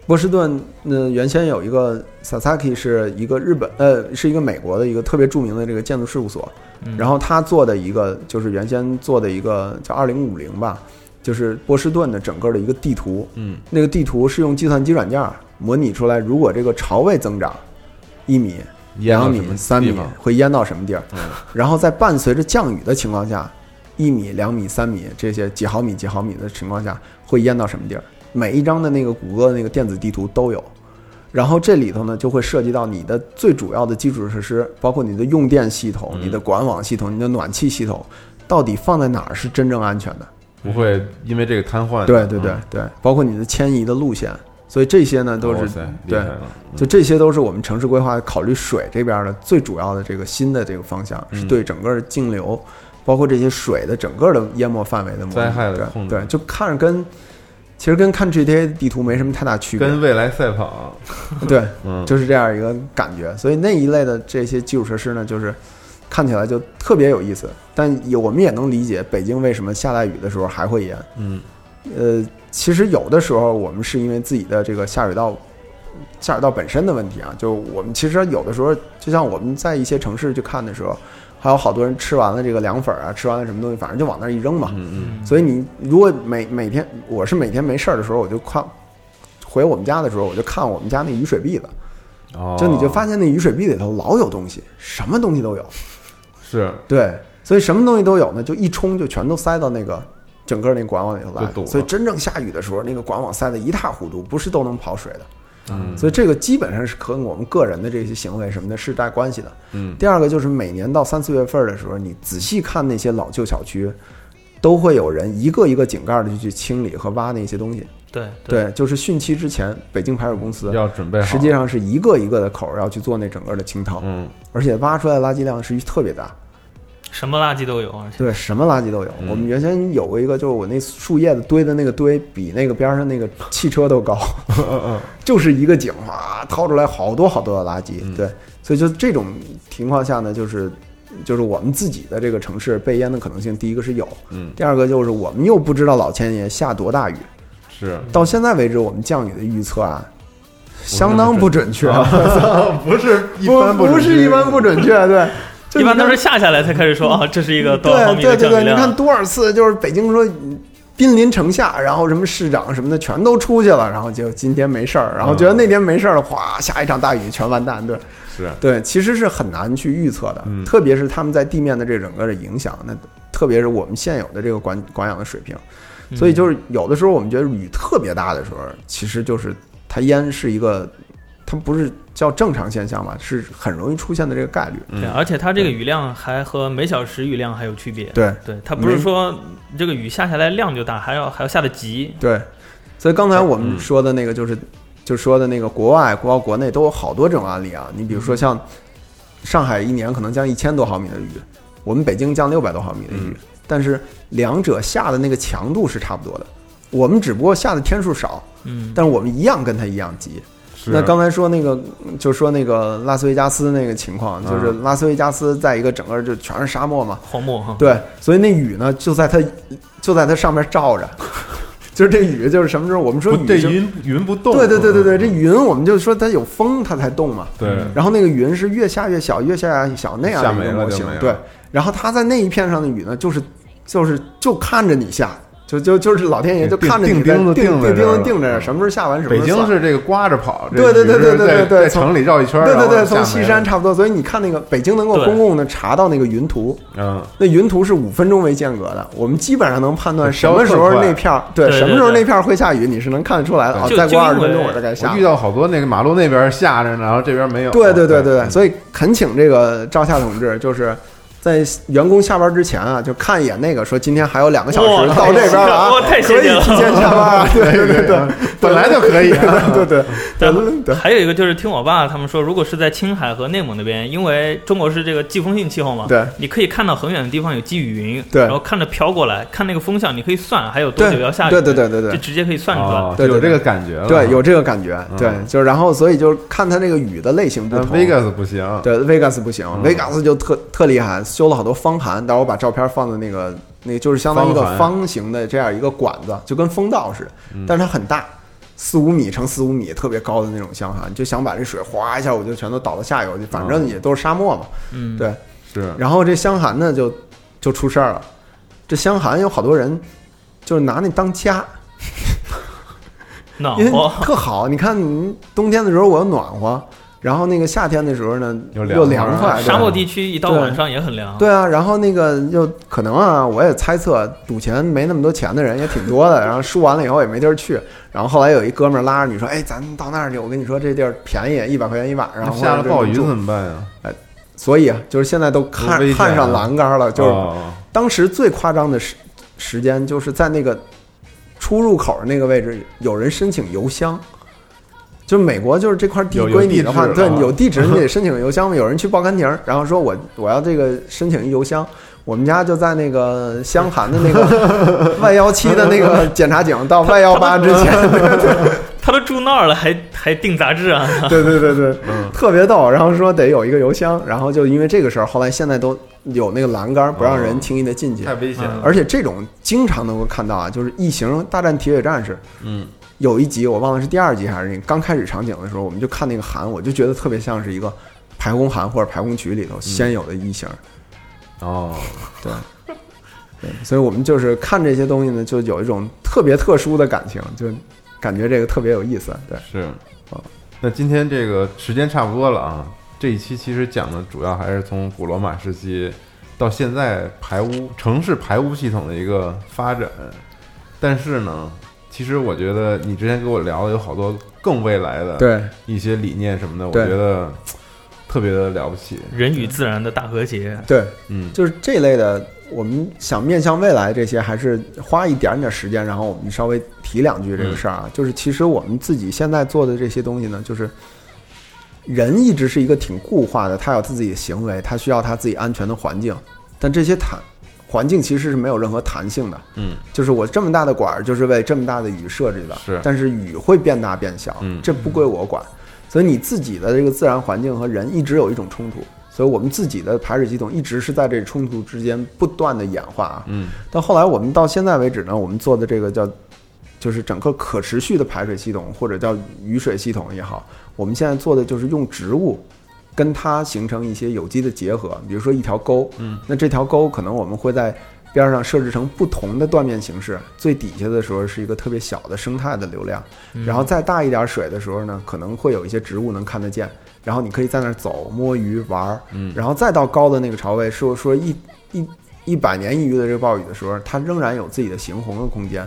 波士顿呃原先有一个 Sasaki 是一个日本呃是一个美国的一个特别著名的这个建筑事务所，嗯。然后他做的一个就是原先做的一个叫二零五零吧，就是波士顿的整个的一个地图，嗯。那个地图是用计算机软件模拟出来，如果这个潮位增长一米，两米三米会淹到什么地儿，嗯。然后在伴随着降雨的情况下，一米、两米、三米这些几毫米、几毫米的情况下会淹到什么地儿，每一张的那个谷歌的那个电子地图都有。然后这里头呢，就会涉及到你的最主要的基础设施，包括你的用电系统、嗯。你的管网系统、你的暖气系统，到底放在哪儿是真正安全的？不会因为这个瘫痪。对对对嗯，对，包括你的迁移的路线，所以这些呢都是对就这些都是我们城市规划考虑水这边的最主要的这个新的这个方向，是嗯对整个径流，包括这些水的整个的淹没范围的灾害的控制。对，就看着跟其实跟看 GTA 地图没什么太大区别，跟未来赛跑，对，<laughs> 嗯，就是这样一个感觉。所以那一类的这些基础设施呢，就是看起来就特别有意思，但也我们也能理解北京为什么下大雨的时候还会淹。嗯呃，其实有的时候我们是因为自己的这个下水道，下水道本身的问题啊，就我们其实有的时候，就像我们在一些城市去看的时候，还有好多人吃完了这个凉粉啊，吃完了什么东西，反正就往那儿一扔嘛。嗯所以你如果每每天，我是每天没事儿的时候，我就看回我们家的时候，我就看我们家那雨水壁子，嗯，哦，就你就发现那雨水壁里头老有东西，什么东西都有。是对，所以什么东西都有呢，就一冲就全都塞到那个整个那管网里头来。所以真正下雨的时候，那个管网塞得一塌糊涂，不是都能跑水的。嗯所以这个基本上是和我们个人的这些行为什么的是带关系的。嗯第二个就是每年到三四月份的时候，你仔细看那些老旧小区，都会有人一个一个井盖的去清理和挖那些东西。对对，就是汛期之前，北京排水公司要准备，实际上是一个一个的口儿要去做那整个的清掏，嗯而且挖出来的垃圾量是特别大。什么垃圾都有，而且对，什么垃圾都有。嗯。我们原先有过一个，就是我那树叶子堆的那个堆，比那个边上那个汽车都高，<laughs> 就是一个井哇，掏出来好多好多的垃圾。嗯。对，所以就这种情况下呢，就是就是我们自己的这个城市被淹的可能性，第一个是有，嗯。第二个就是我们又不知道老天爷下多大雨。是。到现在为止，我们降雨的预测啊，相当不准确，<laughs> 不是一不般不是一般不准确，对。就一般都是下下来才开始说啊，这是一个多少毫米对对对对，你的降雨量。看多少次就是北京说濒临城下，然后什么市长什么的全都出去了，然后就今天没事儿，然后觉得那天没事儿了，哗，下一场大雨全完蛋。对是对，其实是很难去预测的，嗯特别是他们在地面的这整个的影响，那特别是我们现有的这个管管养的水平，嗯所以就是有的时候我们觉得雨特别大的时候，其实就是它淹是一个，它不是叫正常现象嘛，是很容易出现的这个概率。对，而且它这个雨量还和每小时雨量还有区别。对对，它不是说这个雨下下来量就大，还要还要下的急。对，所以刚才我们嗯说的那个就是，就说的那个国外、包括国内都有好多这种案例啊。你比如说像上海一年可能降一千多毫米的雨，我们北京降六百多毫米的雨，嗯但是两者下的那个强度是差不多的。我们只不过下的天数少，嗯，但是我们一样跟它一样急。是那刚才说那个，就说那个拉斯维加斯那个情况，就是嗯拉斯维加斯在一个整个就全是沙漠嘛，荒漠哈。对，所以那雨呢就在它就在它上面照着，<laughs> 就是这雨就是什么时候我们说不这雨云云不动，对对对对对，这云我们就说它有风它才动嘛，对。然后那个云是越下越小，越下越小那样的一个模型对，然后它在那一片上的雨呢，就是就是就看着你下。就就就是老天爷就看着你定钉子钉定在这儿了钉着，嗯什么时候下完什么时北京是这个刮着跑，对对对对对对对城里绕一圈，对对对，从西山差不多。所以你看那个北京能够公共的查到那个云图，嗯那云图是五分钟为间隔的，我们基本上能判断什么时候那片儿，对，什么时候那片儿会下雨，你是能看得出来的啊。就再过二十分钟我这该下遇。到好多那个马路那边下着呢，然后这边没有。对对对对所以恳请这个赵夏同志，就是在员工下班之前啊，就看一眼那个，说今天还有两个小时到这边了啊哇，太可谢谢了以提前下班啊。<laughs> 对对对对，本来就可以。对对对对还有一个就是听我爸他们说，如果是在青海和内蒙那边，因为中国是这个季风性气候嘛，对你可以看到很远的地方有积雨云，对然后看着飘过来，看那个风向，你可以算还有多久要下雨，对对对对对就直接可以算出来。哦，对有这个感觉。对，有这个感觉。嗯对，就是然后所以就是看它那个雨的类型不但同。Vegas 不行。对，Vegas 不行、嗯 v e g a s 就特特厉害，修了好多方涵。待会儿我把照片放在那个那个，就是相当于一个方形的这样一个管子，就跟风道似的，但是它很大，四五米乘四五米，特别高的那种箱涵，就想把这水哗一下我就全都倒到下游去，反正也都是沙漠嘛。嗯，对，是。然后这香涵呢就就出事儿了，这香涵有好多人就是拿那当家，暖因为和，特好。你看，冬天的时候我又暖和，然后那个夏天的时候呢，又又凉快沙漠地区一到晚上也很凉。对啊，然后那个又可能啊，我也猜测赌钱没那么多钱的人也挺多的，然后输完了以后也没地儿去，然后后来有一哥们儿拉着你说，哎，咱到那儿去，我跟你说这地儿便宜，一百块钱一晚上，下了暴雨怎么办呀？哎所以啊，就是现在都看看上栏杆了，就是哦当时最夸张的时时间，就是在那个出入口那个位置，有人申请邮箱。就是美国，就是这块地归你的话，对有地址 <laughs> 你得申请邮箱嘛。有人去报刊亭，然后说我我要这个申请一邮箱，我们家就在那个湘潭的那个 <laughs> Y 幺七的那个检查井到 Y 幺八之前，<laughs> 他都住那儿了，还还订杂志啊？对对对对，嗯特别逗。然后说得有一个邮箱，然后就因为这个事儿，后来现在都有那个栏杆，不让人轻易的进去。太危险了。而且这种经常能够看到啊，就是《异形大战铁血战士》嗯，有一集，我忘了是第二集还是刚开始场景的时候，我们就看那个韩，我就觉得特别像是一个排空函或者排空曲里头先有的异形。哦，对，对，所以我们就是看这些东西呢，就有一种特别特殊的感情，就感觉这个特别有意思。对，是啊。那今天这个时间差不多了啊，这一期其实讲的主要还是从古罗马时期到现在排污城市排污系统的一个发展。但是呢，其实我觉得你之前跟我聊的有好多更未来的对，一些理念什么的，我觉得特别的了不起。人与自然的大和谐。对，嗯，就是这类的，我们想面向未来这些，还是花一点点时间，然后我们稍微提两句这个事儿啊。就是其实我们自己现在做的这些东西呢，就是人一直是一个挺固化的，他有自己的行为，他需要他自己安全的环境，但这些弹环境其实是没有任何弹性的。嗯，就是我这么大的管儿，就是为这么大的雨设置的，是但是雨会变大变小，嗯这不归我管。所以你自己的这个自然环境和人一直有一种冲突，所以我们自己的排水系统一直是在这冲突之间不断的演化啊。嗯，到后来我们到现在为止呢，我们做的这个叫就是整个可持续的排水系统，或者叫雨水系统也好，我们现在做的就是用植物跟它形成一些有机的结合，比如说一条沟，嗯，那这条沟可能我们会在边上设置成不同的断面形式，最底下的时候是一个特别小的生态的流量，然后再大一点水的时候呢，可能会有一些植物能看得见，然后你可以在那儿走、摸鱼、玩儿，嗯。然后再到高的那个潮位，说说一一一百年一遇的这个暴雨的时候，它仍然有自己的行洪的空间。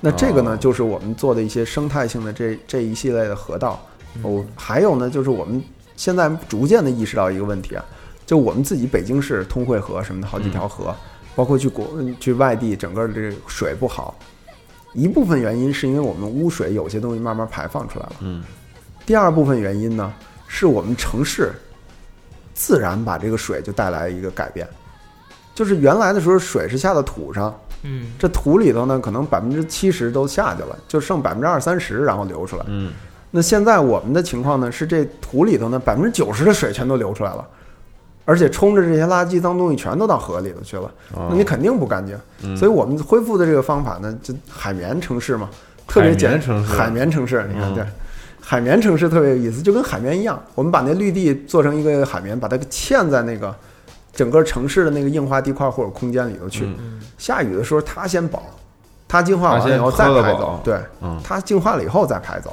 那这个呢，哦。就是我们做的一些生态性的这这一系列的河道。哦，还有呢，就是我们现在逐渐的意识到一个问题啊，就我们自己北京市通惠河什么的好几条河，包括去国去外地，整个这水不好，一部分原因是因为我们污水有些东西慢慢排放出来了。嗯，第二部分原因呢，是我们城市自然把这个水就带来一个改变，就是原来的时候水是下到土上，嗯，这土里头呢可能百分之七十都下去了，就剩百分之二三十然后流出来。嗯，那现在我们的情况呢是这土里头呢百分之九十的水全都流出来了。而且冲着这些垃圾脏东西全都到河里头去了，哦那你肯定不干净。嗯所以我们恢复的这个方法呢，就海绵城市嘛，特别简海绵城市海绵城市，你看嗯对，海绵城市特别有意思，就跟海绵一样，我们把那绿地做成一个海绵，把它嵌在那个整个城市的那个硬化地块或者空间里头去。嗯下雨的时候，它先保，它净化完了以后再排走，对，嗯它净化了以后再排走。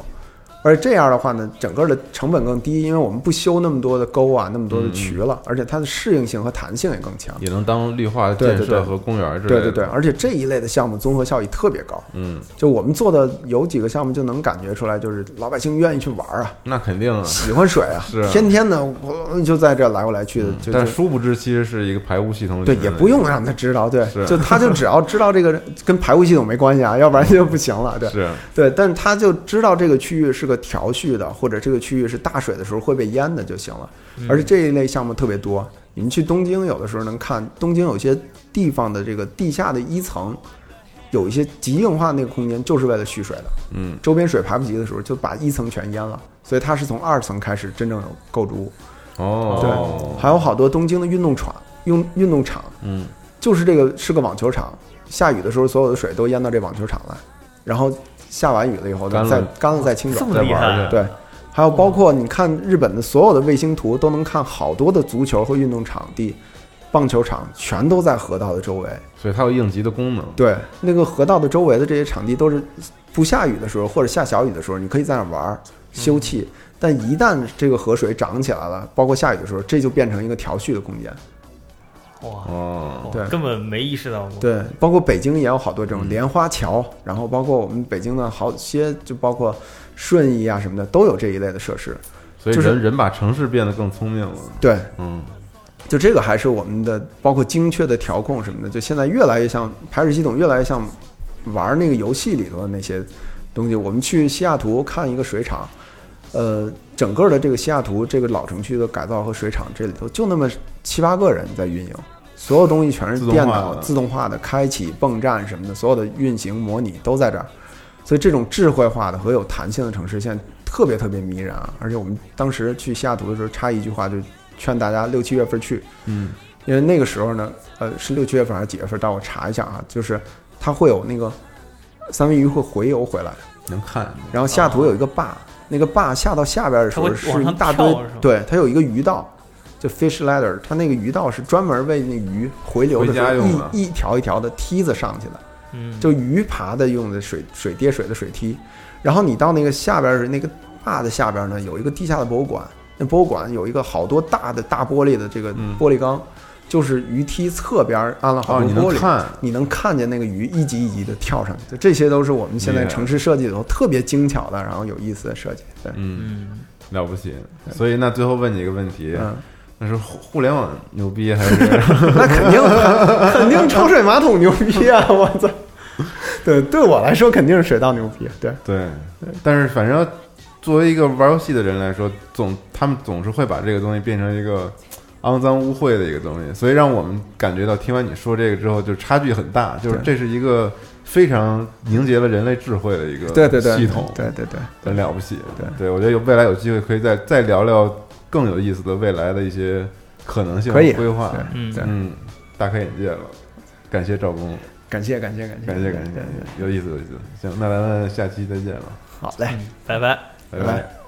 而且这样的话呢，整个的成本更低，因为我们不修那么多的沟啊，那么多的渠了，而且它的适应性和弹性也更强。也能当绿化建设和公园之类的。对对对，而且这一类的项目综合效益特别高。嗯，就我们做的有几个项目，就能感觉出来，就是老百姓愿意去玩啊，那肯定啊。喜欢水啊，天天的我就在这来过来去的，就但殊不知，其实是一个排污系统对，也不用让他知道，对是，就他就只要知道这个跟排污系统没关系啊，要不然就不行了，对是对，但是他就知道这个区域是个调蓄的，或者这个区域是大水的时候会被淹的就行了。而且这一类项目特别多，你们去东京有的时候能看，东京有些地方的这个地下的一层，有一些极硬化那个空间就是为了蓄水的，嗯。周边水排不及的时候就把一层全淹了，所以它是从二层开始真正有构筑物。哦，对，还有好多东京的运动场，运运动场。嗯。就是这个是个网球场，下雨的时候所有的水都淹到这网球场来，然后下完雨了以后干了再干了再清走这。么再厉害玩去，对，还有包括你看日本的所有的卫星图，都能看好多的足球和运动场地棒球场全都在河道的周围。所以它有应急的功能。对，那个河道的周围的这些场地都是不下雨的时候或者下小雨的时候，你可以在那玩儿休憩。但一旦这个河水涨起来了，包括下雨的时候，这就变成一个调蓄的空间。哇，哦，对根本没意识到过。对，包括北京也有好多这种嗯莲花桥，然后包括我们北京的好些，就包括顺义啊什么的，都有这一类的设施。所以就是人人把城市变得更聪明了。对，嗯，就这个还是我们的，包括精确的调控什么的，就现在越来越像排水系统，越来越像玩那个游戏里头的那些东西。我们去西雅图看一个水厂，呃，整个的这个西雅图这个老城区的改造和水厂，这里头就那么七八个人在运营，所有东西全是电脑自动化的，开启、泵站什么的，所有的运行模拟都在这儿。所以这种智慧化的和有弹性的城市，现在特别特别迷人啊！而且我们当时去西雅图的时候，插一句话就劝大家六七月份去，嗯，因为那个时候呢，呃，是六七月份还是几月份？待我查一下啊，就是它会有那个三文鱼会回游回来，能看。然后西雅图有一个坝，那个坝下到下边的时候是一大堆对，它有一个鱼道，就 fish ladder，它那个鱼道是专门为那鱼回流的时候一一条一条的梯子上去的。嗯，就鱼爬的用的水水跌水的水梯，然后你到那个下边儿是那个坝的下边儿呢，有一个地下的博物馆，那博物馆有一个好多大的大玻璃的这个嗯。玻璃缸，就是鱼梯侧边安了好哦，多玻璃，你能看，你能看见那个鱼一级一级的跳上去，就这些都是我们现在城市设计里头特别精巧的，然后有意思的设计。对，嗯，嗯，了不起。所以那最后问你一个问题，嗯，那是互互联网牛逼还是？<laughs> 那肯定 <laughs> 肯定抽水马桶牛逼啊！<laughs> 我操，对，对我来说肯定是水稻牛逼。对，对，但是反正作为一个玩游戏的人来说，总他们总是会把这个东西变成一个肮脏污秽的一个东西，所以让我们感觉到听完你说这个之后，就差距很大，就是这是一个非常凝结了人类智慧的一个对对对，系统，对对对，很了不起。对对，我觉得有未来有机会可以再再聊聊更有意思的未来的一些可能性和可以规划。嗯，嗯，大开眼界了，感谢赵工，感谢感谢感谢感谢感谢感谢，有意思有意思。行，那咱们下期再见了，好嘞。拜。拜拜拜